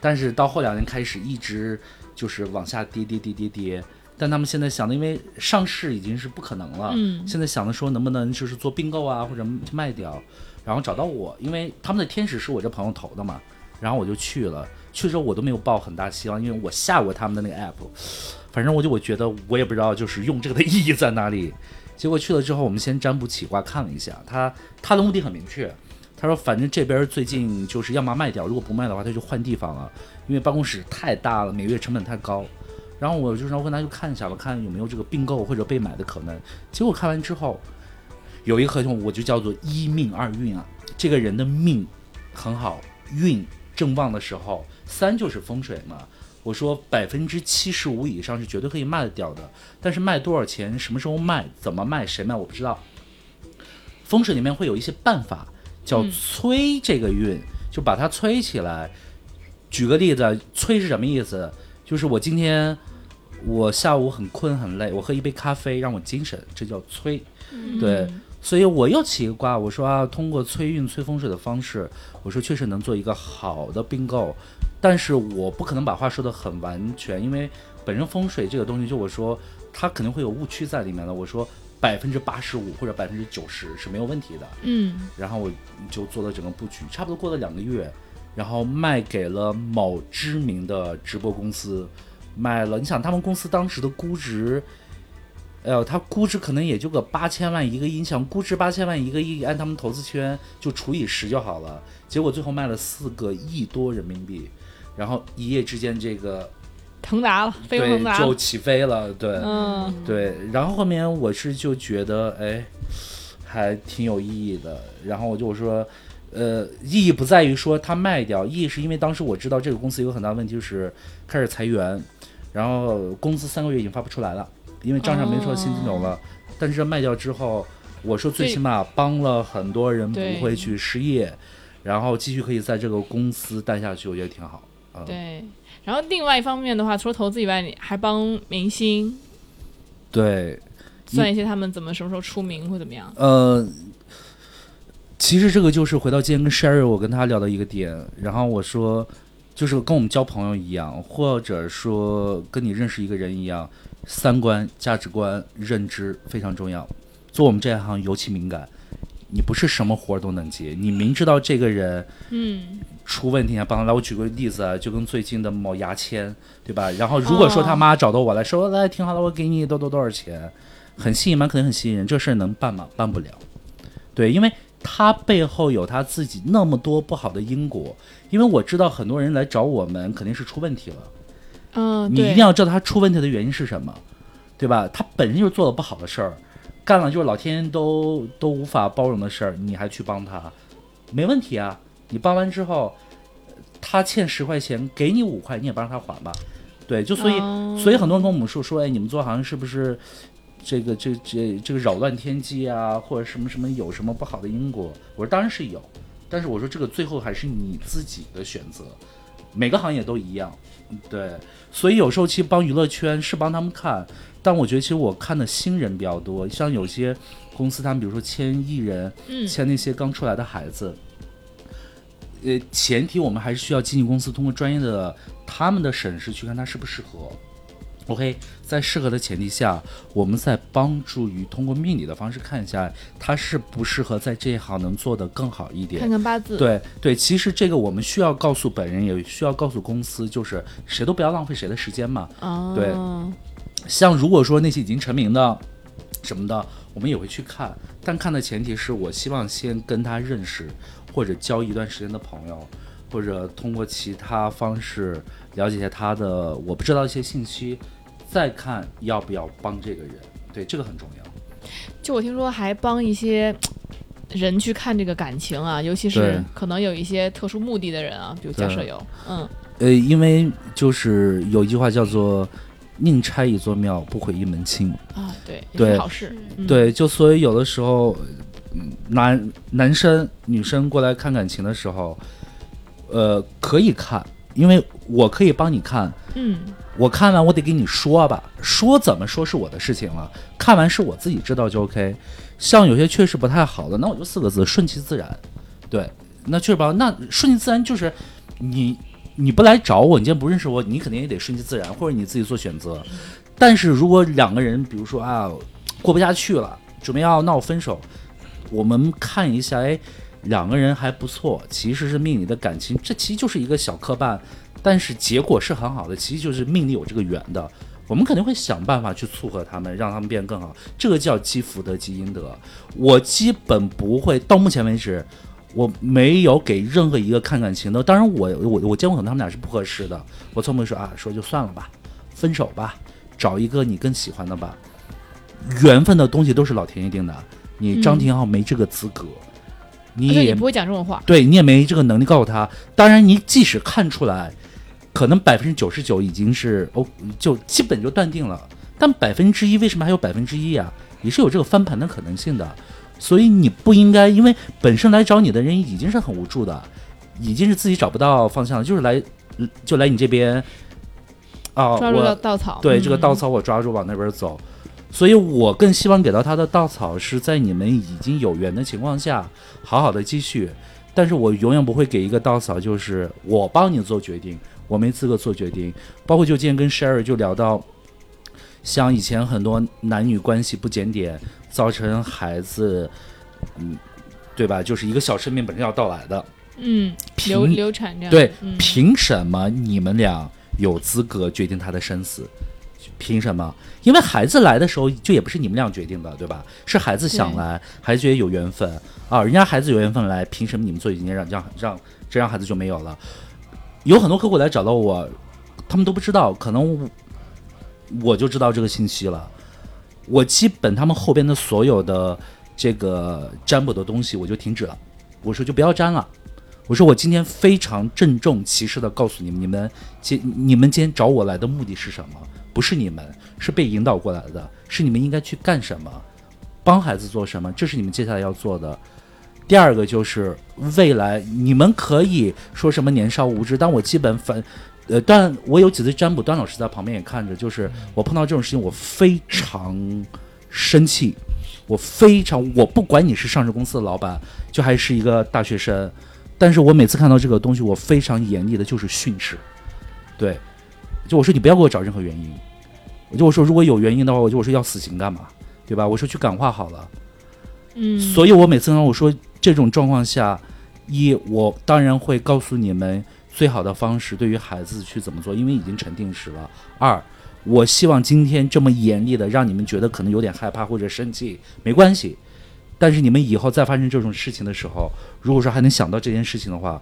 但是到后两年开始一直就是往下跌跌跌跌跌。但他们现在想的，因为上市已经是不可能了，嗯现在想的说能不能就是做并购啊，或者卖掉，然后找到我，因为他们的天使是我这朋友投的嘛，然后我就去了，去的时候我都没有抱很大希望，因为我下过他们的那个 app，反正我就我觉得我也不知道就是用这个的意义在哪里。结果去了之后，我们先占卜起卦看了一下，他他的目的很明确，他说反正这边最近就是要么卖掉，如果不卖的话他就换地方了，因为办公室太大了，每月成本太高。然后我就说跟他去看一下吧，看有没有这个并购或者被买的可能。结果看完之后，有一个合同我就叫做一命二运啊，这个人的命很好，运正旺的时候，三就是风水嘛。我说百分之七十五以上是绝对可以卖得掉的，但是卖多少钱、什么时候卖、怎么卖、谁卖我不知道。风水里面会有一些办法，叫嗯催这个运，就把它催起来。举个例子，催是什么意思？就是我今天我下午很困很累，我喝一杯咖啡让我精神，这叫催。对，所以我又起一个卦，我说啊，通过催运、催风水的方式，我说确实能做一个好的并购，但是我不可能把话说得很完全，因为本身风水这个东西，就我说它肯定会有误区在里面的。我说百分之八十五或者百分之九十是没有问题的，嗯然后我就做了整个布局，差不多过了两个月，然后卖给了某知名的直播公司，卖了。你想他们公司当时的估值，哎呦，它估值可能也就个八千万一个音响估值八千万一个亿，按他们投资圈就除以十就好了。结果最后卖了四个亿多人民币，然后一夜之间这个腾达了，飞腾。就起飞了，对。嗯对，然后后面我是就觉得，哎，还挺有意义的。然后我就说，呃，意义不在于说它卖掉，意义是因为当时我知道这个公司有个很大问题，就是开始裁员，然后工资三个月已经发不出来了，因为账上没说现金流了。但是卖掉之后，我说最起码帮了很多人不会去失业，然后继续可以在这个公司待下去，我觉得挺好。嗯，对。然后另外一方面的话，除了投资以外，你还帮明星对，算一些他们怎么什么时候出名或怎么样。呃，其实这个就是回到今天跟 Sherry 我跟他聊的一个点，然后我说，就是跟我们交朋友一样，或者说跟你认识一个人一样，三观、价值观、认知非常重要。做我们这一行尤其敏感，你不是什么活儿都能接，你明知道这个人嗯，出问题，你还帮他来。我举个例子啊，就跟最近的某牙签，对吧？然后如果说他妈找到我来说，来挺好的，我给你多多多少钱，很吸引吗？肯定很吸引人。这事儿能办吗？办不了。对，因为他背后有他自己那么多不好的因果。因为我知道很多人来找我们肯定是出问题了，嗯，你一定要知道他出问题的原因是什么，对吧？他本身就是做了不好的事儿，干了就是老天都都无法包容的事儿，你还去帮他，没问题啊。你帮完之后，他欠十块钱，给你五块，你也帮他还吧。对，就所以、哦所以很多人跟我们说说，哎，你们做行业是不是这个这这这个扰乱天机啊，或者什么什么有什么不好的因果？我说当然是有，但是我说这个最后还是你自己的选择，每个行业都一样。对，所以有时候其实帮娱乐圈是帮他们看，但我觉得其实我看的新人比较多，像有些公司他们比如说签艺人，嗯签那些刚出来的孩子，呃，前提我们还是需要经纪公司通过专业的他们的审视去看他适不适合。OK，在适合的前提下，我们在帮助于通过命理的方式看一下他适不适合在这一行能做得更好一点看。看八字。，对对，其实这个我们需要告诉本人，也需要告诉公司，就是谁都不要浪费谁的时间嘛。哦，对像如果说那些已经成名的什么的，我们也会去看，但看的前提是我希望先跟他认识，或者交一段时间的朋友，或者通过其他方式了解一下他的我不知道一些信息，再看要不要帮这个人。对，这个很重要。就我听说还帮一些 [tsk] 人去看这个感情啊，尤其是可能有一些特殊目的的人啊，比如假对设有，嗯，呃，因为就是有一句话叫做“宁拆一座庙，不毁一门亲”。啊，对，也对是好事。嗯，对，就所以有的时候，嗯男男生女生过来看感情的时候，呃，可以看，因为我可以帮你看。嗯，我看完我得给你说吧，说怎么说是我的事情了，看完是我自己知道就 OK。像有些确实不太好的，那我就四个字：顺其自然。对，那确实吧，那顺其自然就是你你不来找我，你今天不认识我，你肯定也得顺其自然，或者你自己做选择。但是如果两个人，比如说啊，过不下去了，准备要闹分手，我们看一下，哎，两个人还不错，其实是命里的感情，这其实就是一个小磕绊，但是结果是很好的，其实就是命里有这个缘的。我们肯定会想办法去撮合他们，让他们变更好。这个叫积福德、积阴德。我基本不会，到目前为止，我没有给任何一个看感情的。当然我，我我见过可能他们俩是不合适的，我从没说啊，说就算了吧，分手吧，找一个你更喜欢的吧。缘分的东西都是老天爷定的，你张廷浩没这个资格，你也你不会讲这种话。对你也没这个能力告诉他。当然，你即使看出来，可能百分之九十九已经是哦，就基本就断定了。但百分之一为什么还有百分之一啊？也是有这个翻盘的可能性的。所以你不应该，因为本身来找你的人已经是很无助的，已经是自己找不到方向了，就是来就来你这边啊，抓住了稻稻草，对这个嗯稻草我抓住往那边走，所以我更希望给到他的稻草是在你们已经有缘的情况下，好好的继续。但是我永远不会给一个稻草，就是我帮你做决定，我没资格做决定。包括就今天跟 Sherry 就聊到，像以前很多男女关系不检点，造成孩子，嗯，对吧？就是一个小生命本身要到来的，嗯，流流产这样，对嗯，凭什么你们俩有资格决定他的生死？凭什么？因为孩子来的时候就也不是你们俩决定的，对吧？是孩子想来，孩子觉得有缘分啊，人家孩子有缘分来，凭什么你们做决定让让让这让孩子就没有了？有很多客户来找到我，他们都不知道，可能我我就知道这个信息了。我基本他们后边的所有的这个占卜的东西，我就停止了。我说就不要占了。我说我今天非常郑重其事的告诉你们，你们今你们今天找我来的目的是什么？不是你们，是被引导过来的，是你们应该去干什么，帮孩子做什么，这是你们接下来要做的。第二个就是未来，你们可以说什么年少无知，但我基本反，呃，但我有几次占卜，段老师在旁边也看着，就是我碰到这种事情，我非常生气，我非常，我不管你是上市公司的老板，就还是一个大学生，但是我每次看到这个东西，我非常严厉的就是训斥，对，就我说你不要给我找任何原因，我就我说如果有原因的话，我就我说要死刑干嘛，对吧？我说去感化好了。嗯，所以我每次呢我说这种状况下，一我当然会告诉你们最好的方式对于孩子去怎么做，因为已经成定时了。二，我希望今天这么严厉的让你们觉得可能有点害怕或者生气，没关系。但是你们以后再发生这种事情的时候，如果说还能想到这件事情的话，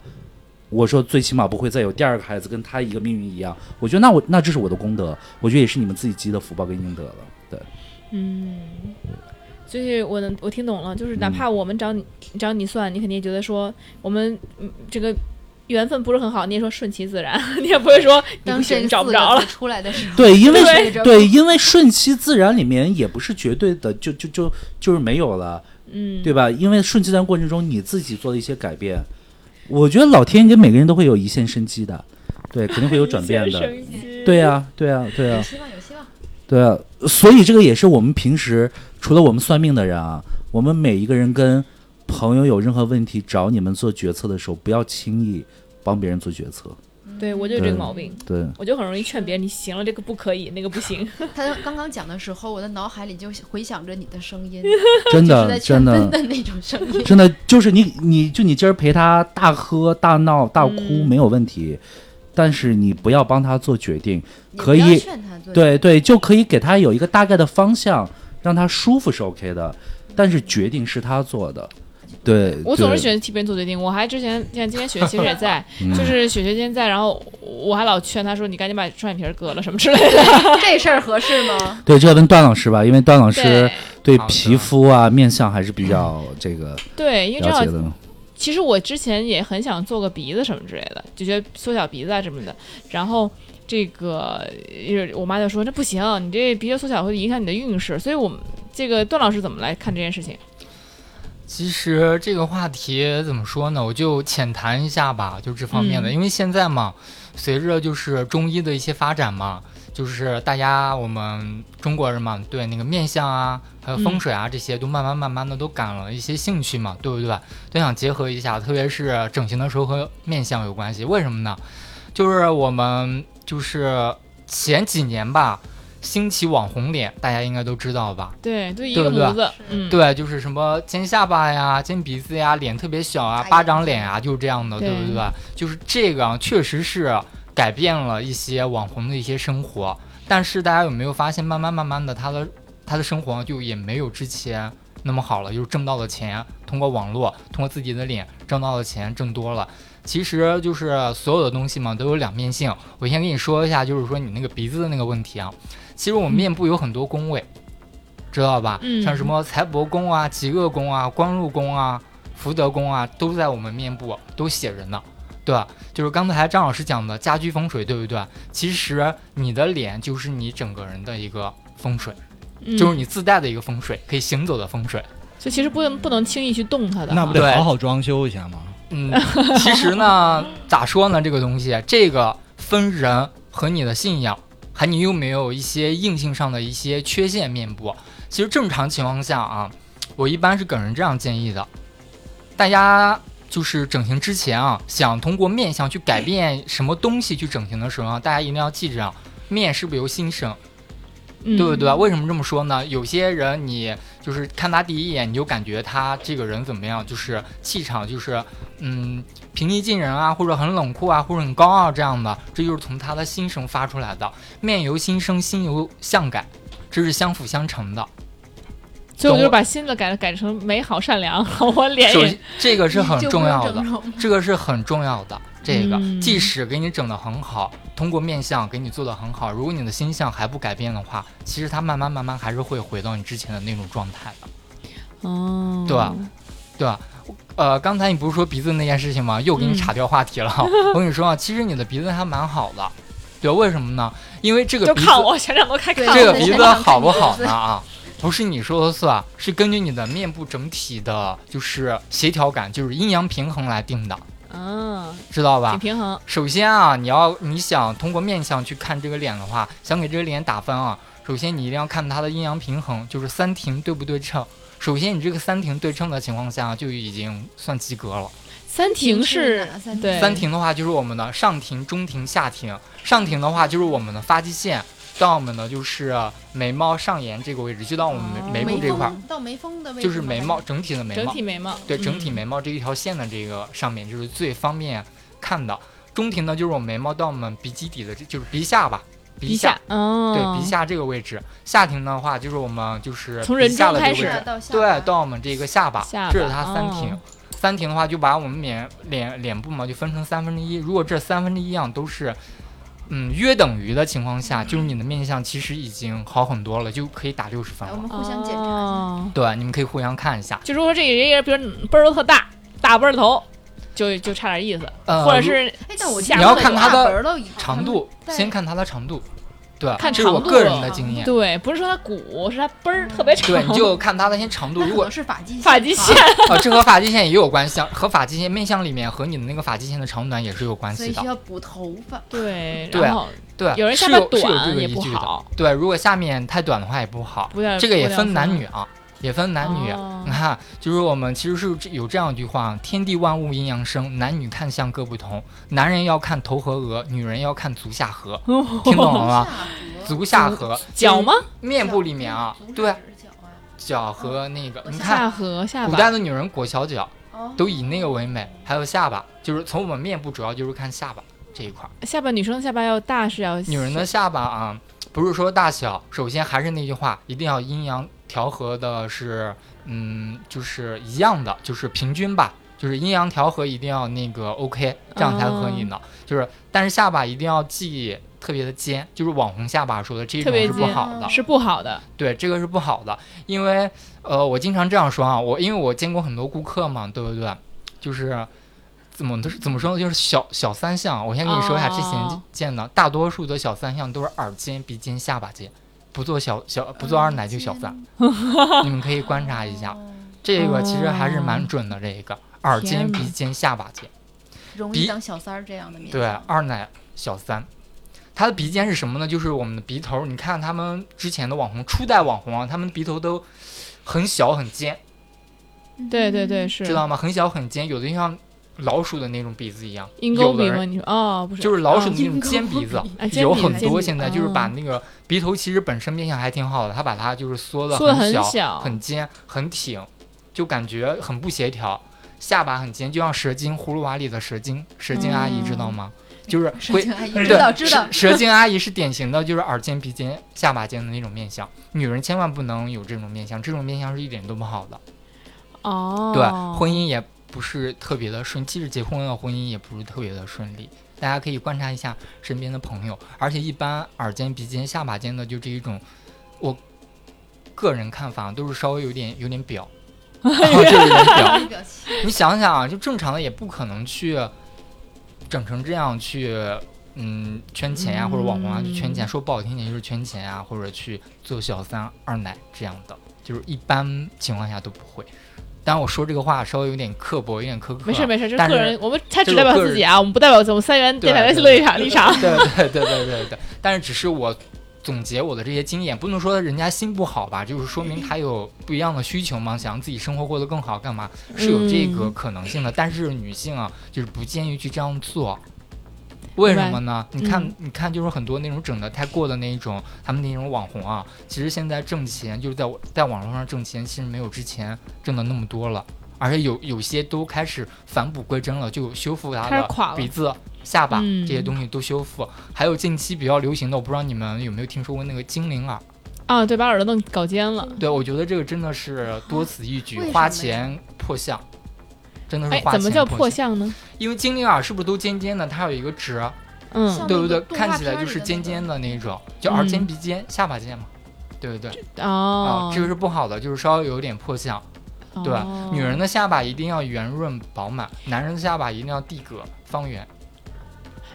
我说最起码不会再有第二个孩子跟他一个命运一样。我觉得那我那这是我的功德，我觉得也是你们自己积的福报跟阴德了。对，嗯，所以我能我听懂了，就是哪嗯怕我们找你、找你算，你肯定觉得说我们嗯这个缘分不是很好，你也说顺其自然，[laughs] 你也不会说当这找不着了。出来的时候，对，因为对对，因为顺其自然里面也不是绝对的，就就就就是没有了，嗯，对吧？因为顺其自然过程中你自己做了一些改变，我觉得老天给每个人都会有一线生机的，对，肯定会有转变的，对呀、对呀、对呀。对啊，所以这个也是我们平时除了我们算命的人啊，我们每一个人跟朋友有任何问题找你们做决策的时候，不要轻易帮别人做决策。对我就有这个毛病，对，我就很容易劝别人，你行了，这个不可以，那个不行。他 [laughs] 刚刚讲的时候，我的脑海里就回想着你的声音，[laughs] 真的真的的那种声音。真的就是你你就你今儿陪他大喝大闹大哭嗯没有问题，但是你不要帮他做决定，可以劝他做。对对，就可以给他有一个大概的方向，让他舒服是 OK 的，但是决定是他做的。对，我总是喜欢替别人做决定。我还之前像今天雪雪其实也在，[laughs] 嗯就是雪雪今天在，然后我还老劝她说你赶紧把双眼皮割了什么之类的。[laughs] 这事儿合适吗？对，就要问段老师吧，因为段老师对皮肤啊、面相还是比较这个对，因为正好了解的。其实我之前也很想做个鼻子什么之类的，就觉得缩小鼻子啊什么的。然后这个我妈就说这不行，你这鼻子缩小会影响你的运势。所以我们这个段老师怎么来看这件事情？其实这个话题怎么说呢？我就浅谈一下吧，就这方面的，嗯因为现在嘛，随着就是中医的一些发展嘛，就是大家我们中国人嘛，对那个面相啊，还有风水啊这些，都慢慢慢慢的都感了一些兴趣嘛，对不对？都想结合一下，特别是整形的时候和面相有关系。为什么呢？就是我们就是前几年吧，兴起网红脸，大家应该都知道吧？对，就一对不对个模子，嗯，对，就是什么尖下巴呀、尖鼻子呀、脸特别小啊、巴掌脸啊，就是这样的，对对不对？就是这个啊确实是改变了一些网红的一些生活，但是大家有没有发现，慢慢慢慢的，他的他的生活就也没有之前那么好了，就是挣到的钱，通过网络，通过自己的脸挣到的钱挣多了。其实就是所有的东西嘛，都有两面性。我先跟你说一下，就是说你那个鼻子的那个问题啊，其实我们面部有很多宫位，知道吧？嗯像什么财帛宫啊、极恶宫啊、官禄宫啊、福德宫啊，都在我们面部都写着呢，对吧？就是刚才张老师讲的家居风水，对不对？其实你的脸就是你整个人的一个风水，嗯就是你自带的一个风水，可以行走的风水。所以其实不能不能轻易去动它的。那不得好好装修一下吗？嗯，其实呢，咋说呢？这个东西，这个分人和你的信仰，还你有没有一些硬性上的一些缺陷面部。其实正常情况下啊，我一般是给人这样建议的，大家就是整形之前啊，想通过面相去改变什么东西去整形的时候啊，大家一定要记着啊，面是不是由心生？嗯，对不对？为什么这么说呢？有些人你就是看他第一眼，你就感觉他这个人怎么样，就是气场就是嗯平易近人啊，或者很冷酷啊，或者很高傲这样的，这就是从他的心声发出来的。面由心生，心由相改，这是相辅相成的。所以我就懂把心的改改成美好善良，我脸也这个是很重要的这个是很重要的。这个嗯即使给你整得很好，通过面相给你做得很好，如果你的心相还不改变的话，其实它慢慢慢慢还是会回到你之前的那种状态的。哦，对吧对吧？呃，刚才你不是说鼻子那件事情吗？又给你嗯岔掉话题了。[laughs] 我跟你说啊，其实你的鼻子还蛮好的，对，为什么呢？因为这个鼻子，就看我，全场都开看这个。鼻子好不好呢？啊，不是你说了算，是根据你的面部整体的，就是协调感，就是阴阳平衡来定的，嗯，知道吧挺？平衡。首先啊，你要你想通过面相去看这个脸的话，想给这个脸打分啊，首先你一定要看它的阴阳平衡，就是三庭对不对称。首先你这个三庭对称的情况下，就已经算及格了。三庭是对三庭的话就是我们的上庭、中庭、下庭。上庭的话就是我们的发际线到我们呢就是眉毛上沿这个位置，就到我们哦眉眉部这块到眉峰的位置就是眉毛整体的眉毛。整体，眉毛，对整体嗯眉毛这一条线的这个上面就是最方便看的。中庭呢就是我们眉毛到我们鼻基底的，就是鼻下吧，鼻下。哦，对鼻下这个位置，下庭的话就是我们就是从人下中开始对，到我们这个下巴，下巴这是它三庭。哦。三庭的话，就把我们脸脸脸部嘛，就分成三分之一。如果这三分之一样都是，嗯，约等于的情况下，就是你的面相其实已经好很多了，就可以打六十分了。我们互相检查一下。哦对，你们可以互相看一下。就如果这个人比如辈儿都特大，大辈儿头，就就差点意思，呃或者是哎，但我下你要看它的本儿都以长度，对先看它的长度。对，看这是我个人的经验。对，不是说它鼓，是它嘣儿特别长，对，你就看它那些长度。如果是发际线发际线，啊，这和发际线也有关系，和发际线面相里面和你的那个发际线的长短也是有关系的所以需。要补头发。对，对对，有人下是巴有是有这短也个依据的。不好，对，如果下面太短的话也不好。这个也分男女啊，也分男女。哦你看，就是我们其实是有这样一句话：天地万物阴阳生，男女看相各不同。男人要看头和额，女人要看足下颌。听懂了吗？足下颌，脚吗？面部里面啊，对，脚和那个，你看，古代的女人裹小脚哦都以那个为美，还有下巴，就是从我们面部主要就是看下巴这一块儿。下巴女生的下巴要大是要女人的下巴啊，不是说大小，首先还是那句话，一定要阴阳调和的是，嗯，就是一样的，就是平均吧，就是阴阳调和一定要那个 OK，这样才可以呢。就是，但是下巴一定要记特别的尖，就是网红下巴说的这种是不好的，是不好的，对，这个是不好的，因为呃，我经常这样说啊，我因为我见过很多顾客嘛，对不对？就是怎么都是怎么说呢？就是小小三项，我先跟你说一下之前哦见的，大多数的小三项都是耳尖、鼻尖、下巴尖，不做小小不做二奶就小三，你们可以观察一下，哦这个其实还是蛮准的。这一个耳尖、鼻尖、下巴尖，容易当小三儿这样的面对，二奶小三。他的鼻尖是什么呢？就是我们的鼻头。你看他们之前的网红，初代网红啊，他们鼻头都很小很尖，对对对，是知道吗？很小很尖，有的像老鼠的那种鼻子一样，鹰钩有的人鼻吗？你说哦，不是，就是老鼠的哦那种尖鼻子，[laughs] 有很多现在就是把哦那个鼻头其实本身面相还挺好的，他把它就是缩的很小、很尖、很挺，就感觉很不协调。下巴很尖，就像蛇精葫芦娃里的蛇精，蛇精阿姨知道吗？[laughs] 就是会蛇精阿姨对知道知道蛇蛇精阿姨是典型的，就是耳尖、鼻尖、下巴尖的那种面相。女人千万不能有这种面相，这种面相是一点都不好的。哦，对，婚姻也不是特别的顺，即使结婚了，婚姻也不是特别的顺利。大家可以观察一下身边的朋友，而且一般耳尖、鼻尖、下巴尖的，就这一种，我个人看法都是稍微有点有点表，[laughs] 就是有点表。[laughs] 你想想啊，就正常的也不可能去整成这样去嗯圈钱呀、或者网红啊去圈钱，嗯说不好听点就是圈钱呀、或者去做小三二奶这样的，就是一般情况下都不会。当然我说这个话稍微有点刻薄，有点苛刻。没事没事，这但是是个人，我们他只代表自己啊，我们不代表我们三元电台的对立场立场。对对对对对对，但是只是我总结我的这些经验，不能说人家心不好吧，就是说明他有不一样的需求嘛，想让自己生活过得更好，干嘛是有这个嗯可能性的。但是女性啊，就是不建议去这样做。为什么呢？你看，嗯你看，就是很多那种整的太过的那一种，他们那种网红啊，其实现在挣钱就是在在网络上挣钱，其实没有之前挣的那么多了，而且有有些都开始返璞归真了，就修复他的鼻子、下巴、嗯这些东西都修复。还有近期比较流行的，我不知道你们有没有听说过那个精灵耳？啊，对，把耳朵弄搞尖了。对，我觉得这个真的是多此一举，花钱破相，真的是哎，花钱怎么叫破破？相呢？因为精灵耳是不是都尖尖的？它有一个直，嗯对不对看起来就是尖尖的那种，就耳尖嗯鼻尖、下巴尖嘛，对不对？哦啊，，这个是不好的，就是稍微有点破相。对吧哦女人的下巴一定要圆润饱满，男人的下巴一定要地格方圆。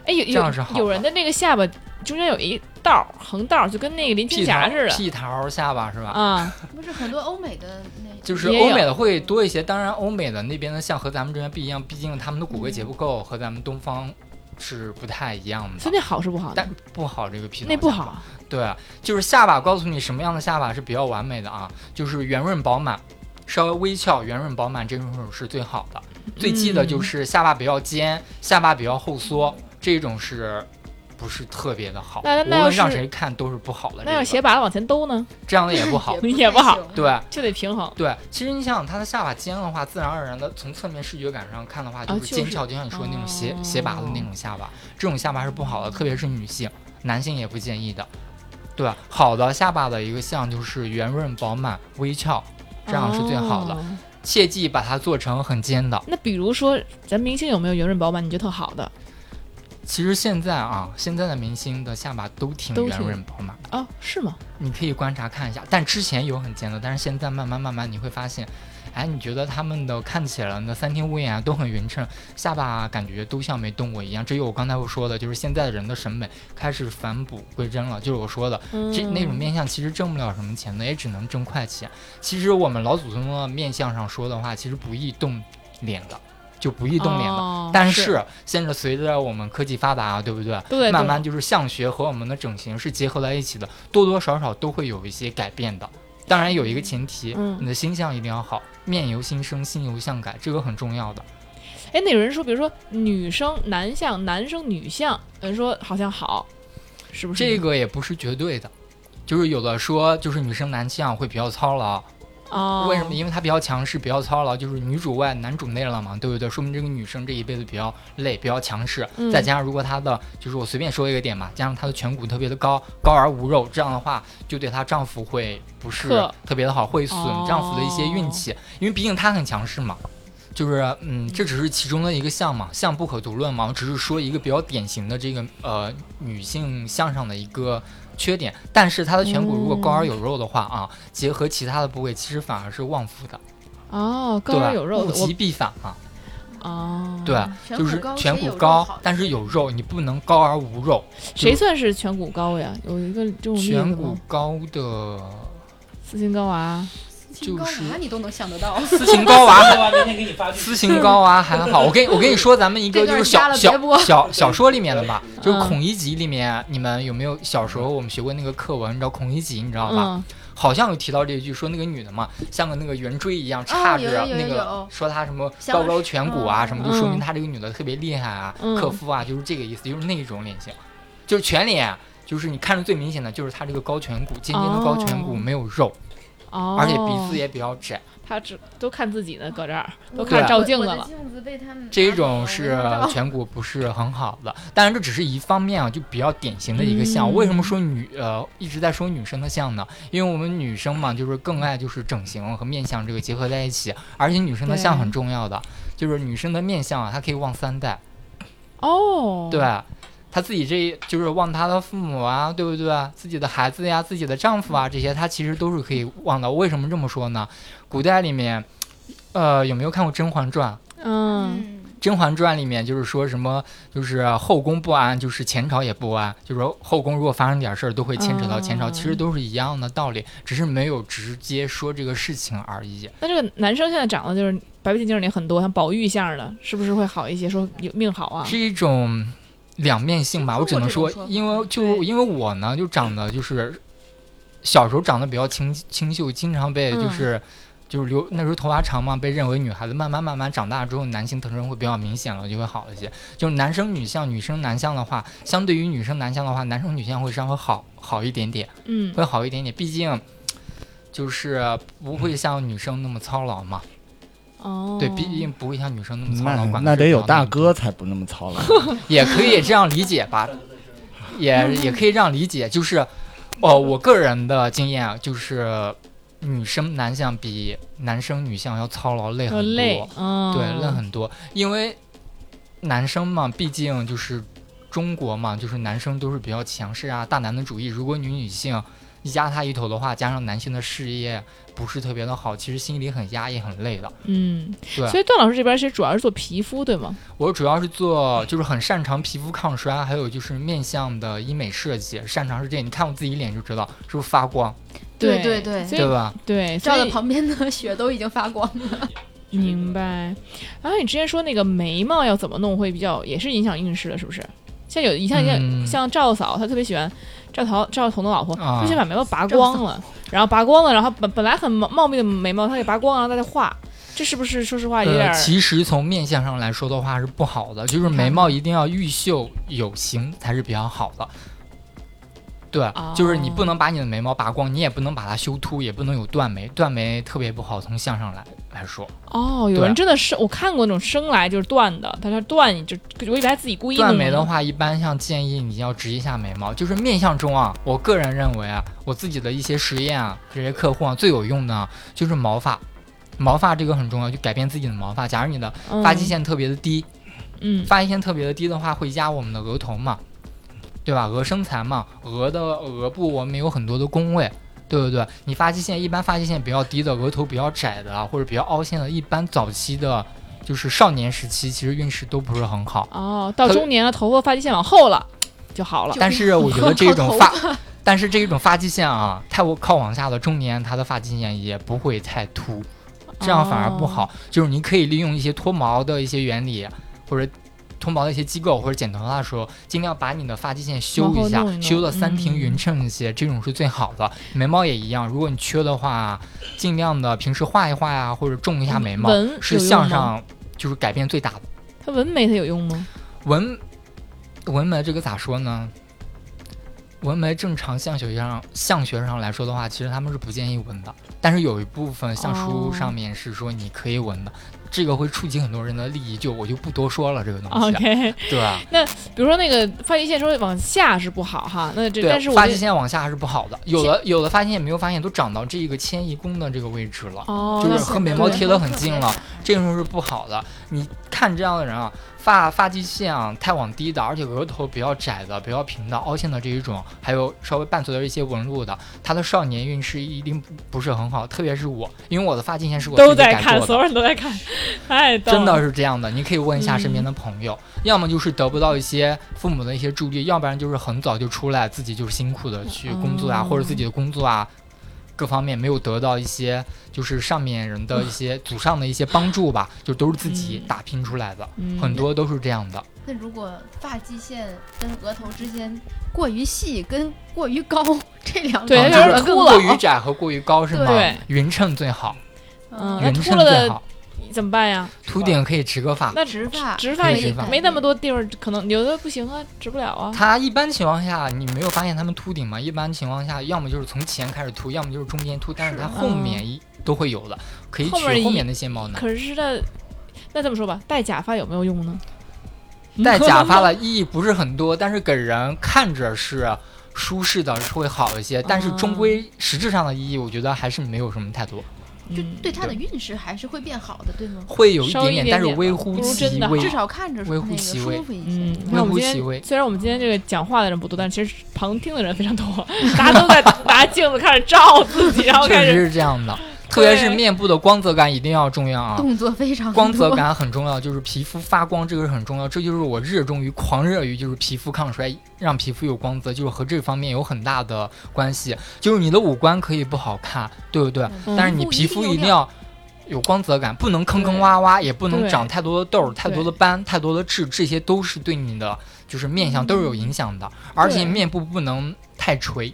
哎有有有人的那个下巴中间有一道儿横道儿，就跟那个林青霞似的屁桃下巴是吧？啊。不是很多欧美的那就是欧美的会多一些，当然欧美的那边的像和咱们这边不一样，毕竟他们的骨骼结构和咱们东方是不太一样的。所以那好是不好的但？不好，这个皮那不好。对，就是下巴，告诉你什么样的下巴是比较完美的啊，就是圆润饱满，稍微微翘、圆润饱满这种是最好的。最忌的就是下巴比较尖，下巴比较后缩，这种是不是特别的好？无那那要是论让谁看都是不好的。那要这个斜把子往前兜呢，这样的也不好。[laughs] 也不好 [laughs] 对就得平衡。对，其实你想想，他的下巴尖的话，自然而然的从侧面视觉感上看的话，就是啊就是尖翘，就像你说的那种斜、斜拔的那种下巴，这种下巴是不好的，特别是女性，男性也不建议的。对，好的下巴的一个像就是圆润饱满、微翘，这样是最好的。哦切记把它做成很尖的。那比如说，咱明星有没有圆润饱满你觉得特好的？其实现在啊，现在的明星的下巴都挺圆润饱满，哦，是吗？你可以观察看一下。但之前有很尖的，但是现在慢慢慢慢你会发现，哎，你觉得他们的看起来那三庭五眼啊都很匀称，下巴感觉都像没动过一样。这就我刚才我说的，就是现在的人的审美开始返璞归真了，就是我说的，这那种嗯面相其实挣不了什么钱的，也只能挣快钱。其实我们老祖宗的面相上说的话，其实不易动脸的，就不易动脸了。哦但是现在随着我们科技发达，对不对？都在动慢慢就是相学和我们的整形是结合在一起的，多多少少都会有一些改变的。当然有一个前提，嗯你的心相一定要好，面由心生，心由相改，这个很重要的。哎，那有人说，比如说女生男相，男生女相，有人说好像好，是不是？这个也不是绝对的，就是有的说就是女生男相会比较操劳，哦，为什么？因为她比较强势，比较操劳，就是女主外男主内了嘛，对不对？说明这个女生这一辈子比较累，比较强势。嗯再加上如果她的，就是我随便说一个点嘛，加上她的颧骨特别的高，高而无肉，这样的话就对她丈夫会不是特别的好，会损哦丈夫的一些运气，因为毕竟她很强势嘛。就是嗯，这只是其中的一个项嘛，项不可独论嘛。我只是说一个比较典型的这个呃女性相上的一个缺点，但是他的颧骨如果高而有肉的话啊，结合其他的部位，其实反而是旺夫的。哦，高，而有肉的，物极必反啊。哦，对，就是颧骨高，但是有肉，你不能高而无肉。谁算是颧骨高呀？有一个这种颧骨？高的斯琴高娃，就是娃你都能想得到，斯琴高娃，斯琴高娃还好。我跟我跟你说，咱们一个就是小小小小说里面的吧，就是嗯孔乙己里面，你们有没有小时候我们学过那个课文？你知道孔乙己，你知道吧？嗯，好像有提到这一句，说那个女的嘛，像个那个圆锥一样叉着那个，说她什么高高颧骨啊，嗯什么就说明嗯她这个女的特别厉害啊，嗯克夫啊，就是这个意思，就是那种脸型，就是全脸，就是你看着最明显的就是她这个高颧骨，尖尖的高颧骨哦没有肉，哦，而且鼻子也比较窄，他只都看自己呢，搁这儿都我看照镜子了。镜子被他们这种是颧骨不是很好的，当然这只是一方面啊，就比较典型的一个像。嗯为什么说女呃一直在说女生的像呢？因为我们女生嘛，就是更爱就是整形和面相这个结合在一起，而且女生的像很重要的，就是女生的面相啊，她可以旺三代，哦，对。她自己这就是忘他的父母啊，对不对？自己的孩子呀，自己的丈夫啊，这些他其实都是可以忘的。为什么这么说呢？古代里面，呃，有没有看过《甄嬛传》？嗯，嗯，甄嬛传》里面就是说什么，就是后宫不安，就是前朝也不安，就是说后宫如果发生点事儿，都会牵扯到前朝，嗯其实都是一样的道理，只是没有直接说这个事情而已。那这个男生现在长得就是白白净净的也很多，像宝玉像的，是不是会好一些？说有命好啊？是一种两面性吧，我只能说因为就因为我呢，就长得就是小时候长得比较清清秀，经常被嗯就是。就是留那时候头发长嘛，被认为女孩子。慢慢慢慢长大之后，男性特征会比较明显了，就会好一些。就是男生女相，女生男相的话，相对于女生男相的话，男生女相会稍微好好一点点，嗯，会好一点点。毕竟就是不会像女生那么操劳嘛。哦，对，毕竟不会像女生那么操劳，那管那得有大大哥才不那么操劳。[laughs] 也可以这样理解吧，也也可以这样理解，就是，哦，我个人的经验啊，就是女生男相比男生女相要操劳累很多，对，累很多，因为男生嘛，毕竟就是中国嘛，就是男生都是比较强势啊，大男子主义，如果女女性一压他一头的话，加上男性的事业不是特别的好，其实心里很压抑、很累的。嗯，对所以段老师这边其实主要是做皮肤，对吗？我主要是做，就是很擅长皮肤抗衰，还有就是面向的医美设计，擅长是这。你看我自己脸就知道是不是发光，对对对所以对吧？对，照的旁边的雪都已经发光了。明白。然后你之前说那个眉毛要怎么弄会比较，也是影响运势的，是不是？像有你像像、嗯像赵嫂，她特别喜欢赵桃赵彤的老婆，啊就先把眉毛拔光了，然后拔光了，然后本本来很茂茂密的眉毛，她给拔光了，然后再画，这是不是说实话有点？其实从面相上来说的话是不好的，就是眉毛一定要玉秀有形才是比较好的。对，就是你不能把你的眉毛拔光，你也不能把它修秃，也不能有断眉，断眉特别不好。从相上来来说，哦，有人真的是我看过那种生来就是断的，他说断就我以为他自己故意断眉的话，一般像建议你要植一下眉毛。就是面相中啊，我个人认为啊，我自己的一些实验啊，这些客户啊最有用的啊就是毛发。毛发这个很重要，就改变自己的毛发。假如你的嗯发际线特别的低，嗯发际线特别的低的话，会压我们的额头嘛，对吧？额生财嘛，额的额部我们有很多的宫位，对不对？你发际线一般发际线比较低的，额头比较窄的啊，或者比较凹陷的，一般早期的，就是少年时期，其实运势都不是很好。哦，到中年了，头发发际线往后了就好了。但是我觉得这种发，但是这种发际线啊，太靠往下的中年，他的发际线也不会太秃，这样反而不好。哦就是你可以利用一些脱毛的一些原理，或者脱毛的一些机构，或者剪头发的时候，尽量把你的发际线修一下，修的三庭嗯匀称一些，这种是最好的。眉毛也一样，如果你缺的话，尽量的平时画一画呀，或者种一下眉毛，纹是向上就是改变最大的。它纹眉它有用吗？纹纹眉这个咋说呢？纹眉正常相学上相学上来说的话，其实他们是不建议纹的，但是有一部分相书哦上面是说你可以纹的，这个会触及很多人的利益，就我就不多说了这个东西，OK，对吧？那比如说那个发际线稍微往下是不好哈，那这对，但是我发际线往下还是不好的，有的有的发际线没有发现都长到这个迁移宫的这个位置了。哦，就是和眉毛贴得很近了，这个时候是不好的。你看这样的人啊，发发际线啊太往低的，而且额头比较窄的、比较平的、凹陷的这一种，还有稍微伴随着一些纹路的，他的少年运势一定不不是很好。特别是我，因为我的发际线是我自己都在看。所有人都在看，太逗真的是这样的，你可以问一下身边的朋友，要么就是得不到一些父母的一些助力，要不然就是很早就出来，自己就是辛苦的去工作啊，哦或者自己的工作啊，各方面没有得到一些就是上面人的一些祖上的一些帮助吧，就都是自己嗯打拼出来的，嗯很多都是这样的。那如果发际线跟额头之间过于细跟过于高这两对种就是过于窄和过于高是吗？对匀称最好，嗯，那匀秃了的称最好。怎么办呀？秃顶可以植个发，那植发植发也没那么多地方，可能有的不行啊，植不了啊。他一般情况下，你没有发现他们秃顶吗？一般情况下，要么就是从前开始秃，要么就是中间秃，但是他后面一都会有的，可以取后面那些毛囊。可是那那这么说吧，戴假发有没有用呢？[laughs] 戴假发的意义不是很多，但是给人看着是舒适的，是会好一些。但是终归实质上的意义，我觉得还是没有什么太多，就嗯对他的运势还是会变好的，对吗？会有一稍微点点，但是一点点微乎其微。至少看着微乎那个其微舒服一些。嗯，你微看我们今天乎其微。虽然我们今天这个讲话的人不多，但其实旁听的人非常多，[laughs] 大家都在拿镜子开始照自己，然后开始是这样的。特别是面部的光泽感一定要重要啊。动作非常光泽感很重要，就是皮肤发光，这个是很重要。这就是我热衷于、狂热于，就是皮肤抗衰，让皮肤有光泽，就是和这方面有很大的关系。就是你的五官可以不好看，对不对？嗯但是你皮肤一定要有光泽感，不能坑坑洼洼，也不能长太多的痘儿、太多的斑、太多的痣，这些都是对你的就是面相都是有影响的。而且面部不能太垂，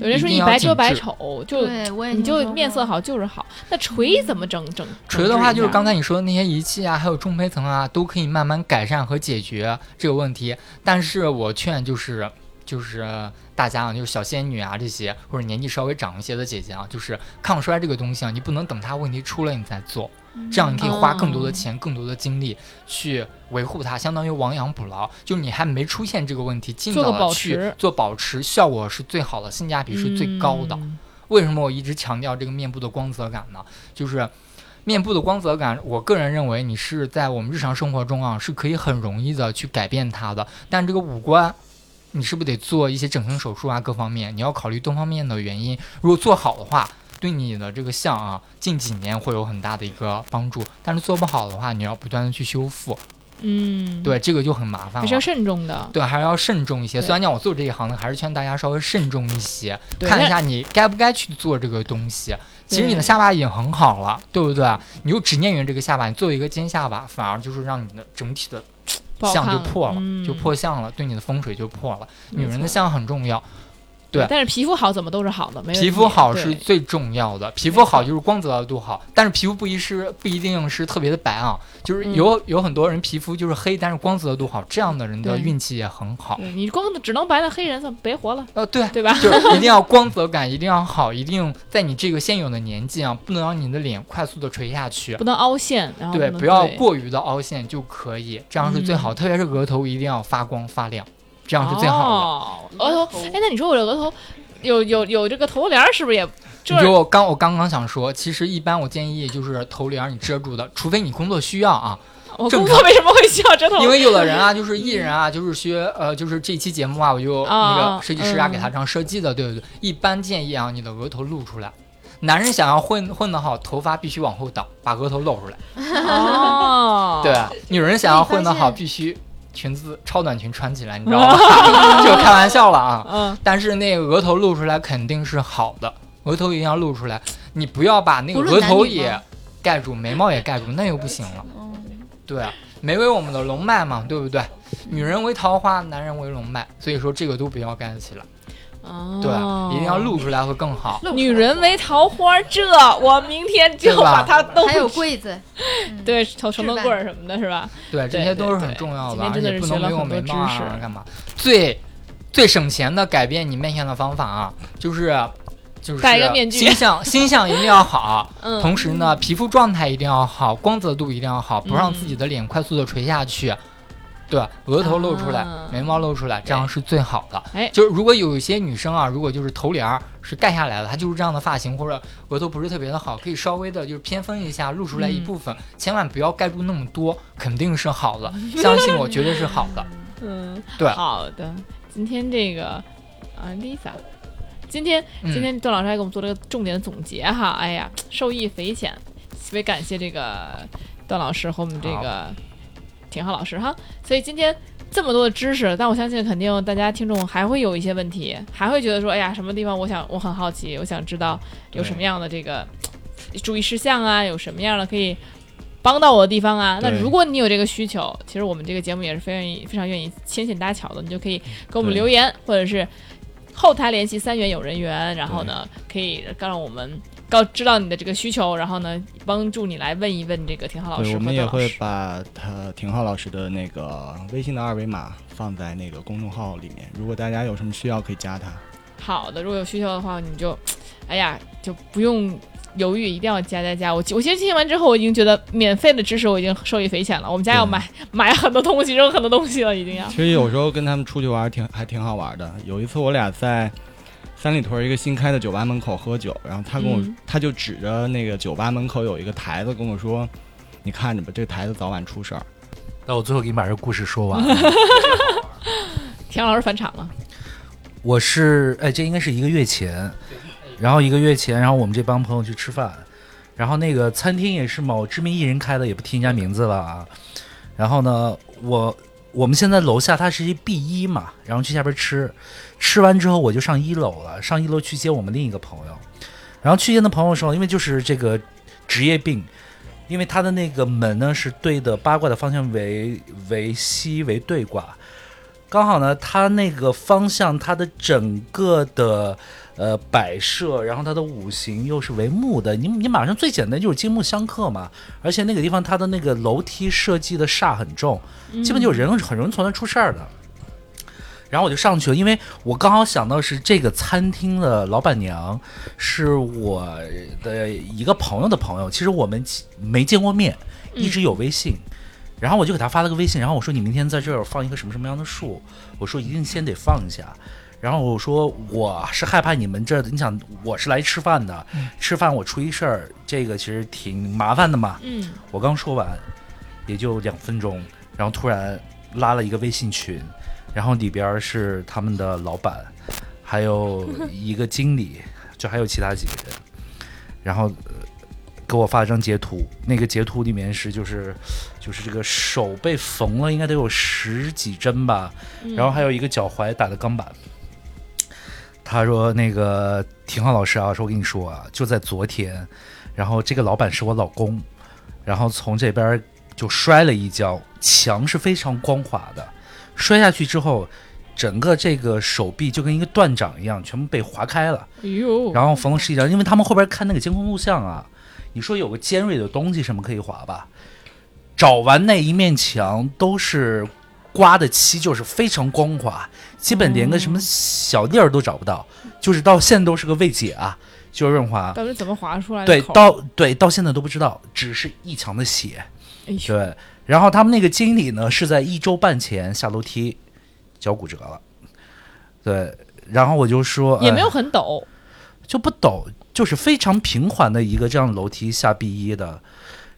有人说你白遮紧致百丑，就对，我也你就面色好就是好。那锤怎么整整？锤的话，就是刚才才你说的那些仪器啊，还有中胚层啊，都可以慢慢改善和解决这个问题。但是我劝就是就是大家啊，就是小仙女啊这些，或者年纪稍微长一些的姐姐啊，就是抗衰这个东西啊，你不能等它问题出了你再做，这样你可以花更多的钱、更多的精力去维护它，相当于亡羊补牢。就你还没出现这个问题，尽早的去持做保持，效果是最好的，性价比是最高的。嗯为什么我一直强调这个面部的光泽感呢？就是面部的光泽感，我个人认为你是在我们日常生活中啊是可以很容易的去改变它的，但这个五官。你是不是得做一些整形手术啊？各方面你要考虑多方面的原因。如果做好的话，对你的这个相啊，近几年会有很大的一个帮助。但是做不好的话，你要不断的去修复，嗯，对，这个就很麻烦了。还是要慎重的。对，还是要慎重一些。虽然讲我做这一行的，还是劝大家稍微慎重一些，看一下你该不该去做这个东西。其实你的下巴已经很好了，对不对？你又执念于这个下巴，你做一个尖下巴，反而就是让你的整体的相就破了，嗯就破相了，对你的风水就破了。女人的相很重要，对但是皮肤好怎么都是好的，没皮肤好是最重要的，皮肤好就是光泽度好，但是皮肤不一是不一定是特别的白啊，就是嗯有、有很多人皮肤就是黑，但是光泽度好，这样的人的运气也很好。对你光只能白的黑人，算别活了，呃，对，对吧？就是一定要光泽感，一定要好，一定在你这个现有的年纪啊，不能让你的脸快速的垂下去不。能凹陷，然后对，不要过于的凹陷就可以，这样是最好。嗯特别是额头一定要发光发亮，这样是最好哦、额头，哎，那你说我这额头有有有这个头帘儿，是不是也？的。就就是我刚我刚刚想说，其实一般我建议就是头帘儿你遮住的，除非你工作需要啊，我工作为什么会需要遮头？因为有的人啊，就是艺人啊，就是学呃，就是这期节目啊，我就啊那啊个设计师啊嗯给他这样设计的，对不对？一般建议啊，你的额头露出来。男人想要混混得好，头发必须往后倒，把额头露出来。哦，[laughs] 对，女人想要混得好，必须裙子超短裙穿起来，你知道吗？[laughs] 就开玩笑了啊。嗯，但是那个额头露出来肯定是好的，额头一定要露出来，你不要把那个额头也盖住，眉毛也盖住，那又不行了。嗯，对，眉为我们的龙脉嘛，对不对？女人为桃花，男人为龙脉，所以说这个都不要盖起来，哦，对，一定要露出来会更好。女人为桃花，这我明天就把它弄还有柜子，嗯，对成成灯棍儿什么的，是吧？对，这些都是很重要的，而且不能没有眉毛多知识。啊，干嘛？最最省钱的改变你面相的方法啊，就是就是戴一个面具。心相 [laughs] 心相一定要好，嗯，同时呢，皮肤状态一定要好，光泽度一定要好，不让嗯自己的脸快速的垂下去。对，额头露出来，啊。眉毛露出来，这样是最好的。哎。就是如果有一些女生啊，如果就是头帘儿是盖下来的，她就是这样的发型，或者额头不是特别的好，可以稍微的就是偏分一下，露出来一嗯部分，千万不要盖住那么多，肯定是好的，[laughs] 相信我，绝对是好的。嗯，对好的，今天这个啊，Lisa，今天嗯。今天段老师还给我们做了个重点的总结哈，哎呀，受益匪浅，特别感谢这个段老师和我们这个田浩老师哈。所以今天这么多的知识，但我相信肯定大家听众还会有一些问题，还会觉得说，哎呀，什么地方我想我很好奇，我想知道有什么样的这个注意事项啊，有什么样的可以。帮到我的地方啊，那如果你有这个需求，其实我们这个节目也是非常愿意、非常愿意牵线搭桥的，你就可以给我们留言，或者是后台联系三元有人员，然后呢，可以让我们告知道你的这个需求，然后呢，帮助你来问一问这个廷浩老师我们也会。把他廷浩老师的那个微信的二维码放在那个公众号里面，如果大家有什么需要可以加他。好的，如果有需求的话，你就，哎呀，就不用犹豫，一定要加加加。我我其实听完之后，我已经觉得免费的知识我已经受益匪浅了。我们家要买 [laughs] 买很多东西，扔很多东西了，已经要。其实有时候跟他们出去玩挺还挺好玩的。有一次我俩在三里屯一个新开的酒吧门口喝酒，然后他跟我、嗯他就指着那个酒吧门口有一个台子跟我说：“你看着吧，这个台子早晚出事儿。那我最后给你把这故事说完。[laughs] 田老师返场了，我是哎，这应该是一个月前，然后一个月前，然后我们这帮朋友去吃饭，然后那个餐厅也是某知名艺人开的，也不提人家名字了啊。然后呢，我我们现在楼下它是一 B 一嘛，然后去下边吃，吃完之后我就上一楼了，上一楼去接我们另一个朋友。然后去接那朋友的时候，因为就是这个职业病，因为他的那个门呢是对的八卦的方向为为西为对卦，刚好呢，他那个方向他的整个的呃摆设，然后它的五行又是为木的，你你马上最简单就是金木相克嘛，而且那个地方它的那个楼梯设计的煞很重，基本就人很容易从那出事儿的。然后我就上去了，因为我刚好想到是这个餐厅的老板娘是我的一个朋友的朋友，其实我们没见过面，一直有微信。然后我就给他发了个微信，然后我说你明天在这儿放一个什么什么样的树，我说一定先得放一下。然后我说我是害怕你们这，你想我是来吃饭的，吃饭我出一事儿，这个其实挺麻烦的嘛。嗯，我刚说完，也就两分钟，然后突然拉了一个微信群，然后里边是他们的老板，还有一个经理，就还有其他几个人，然后、呃给我发了张截图，那个截图里面是就是就是这个手被缝了，应该得有十几针吧，然后还有一个脚踝打的钢板。他说：“那个廷浩老师啊，说我跟你说啊，就在昨天，然后这个老板是我老公，然后从这边就摔了一跤，墙是非常光滑的，摔下去之后，整个这个手臂就跟一个断掌一样，全部被划开了，哎呦，然后缝了十几条。因为他们后边看那个监控录像啊，你说有个尖锐的东西什么可以划吧？找完那一面墙都是刮的漆，就是非常光滑，基本连个什么小地儿都找不到，就是到现在都是个未解啊，就是润滑。到底怎么滑出来的对，到对到现在都不知道，只是一墙的血。哎，对，然后他们那个经理呢是在一周半前下楼梯脚骨折了，对，然后我就说也没有哎很陡，就不陡，就是非常平缓的一个这样的楼梯下 B 一的，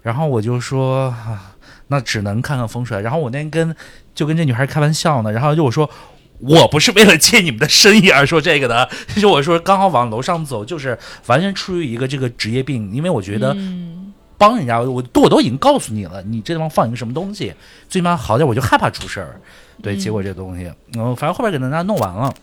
然后我就说啊，那只能看看风水。然后我那天跟就跟这女孩开玩笑呢，然后就我说。我不是为了借你们的生意而说这个的，[laughs] 就是我说刚好往楼上走，就是完全出于一个这个职业病，因为我觉得嗯，帮人家，我我都已经告诉你了，你这地方放一个什么东西，最起码好点，我就害怕出事儿。对，嗯结果这东西，嗯，反正后边给大家弄完了，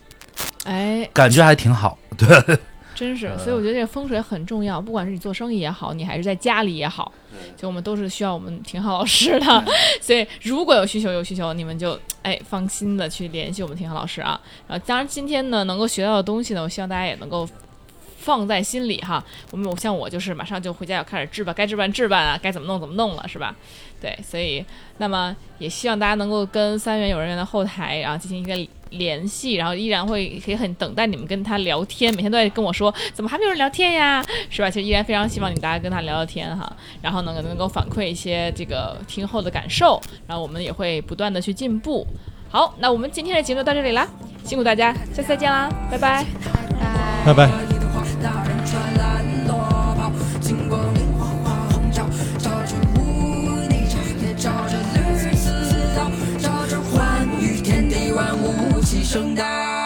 哎，感觉还挺好。对，真是，呃所以我觉得这个风水很重要，不管是你做生意也好，你还是在家里也好，就我们都是需要我们廷浩老师的。[laughs] 所以如果有需求有需求，你们就哎放心的去联系我们廷浩老师啊。然后当然今天呢能够学到的东西呢，我希望大家也能够。放在心里哈，我们像我就是马上就回家要开始置办，该置办置办啊，该怎么弄怎么弄了，是吧？对，所以那么也希望大家能够跟三元有人员的后台然后进行一个联系，然后依然会可以很等待你们跟他聊天，每天都在跟我说怎么还没有人聊天呀，是吧？其实依然非常希望你大家跟他聊聊天哈，然后呢能够反馈一些这个听后的感受，然后我们也会不断的去进步。好，那我们今天的节目就到这里啦，辛苦大家，下次再见啦，拜拜。拜拜。大人穿蓝罗袍，金光明晃晃红照，照着污泥沼，也照着绿丝绦，照着寰宇天地万物齐声道。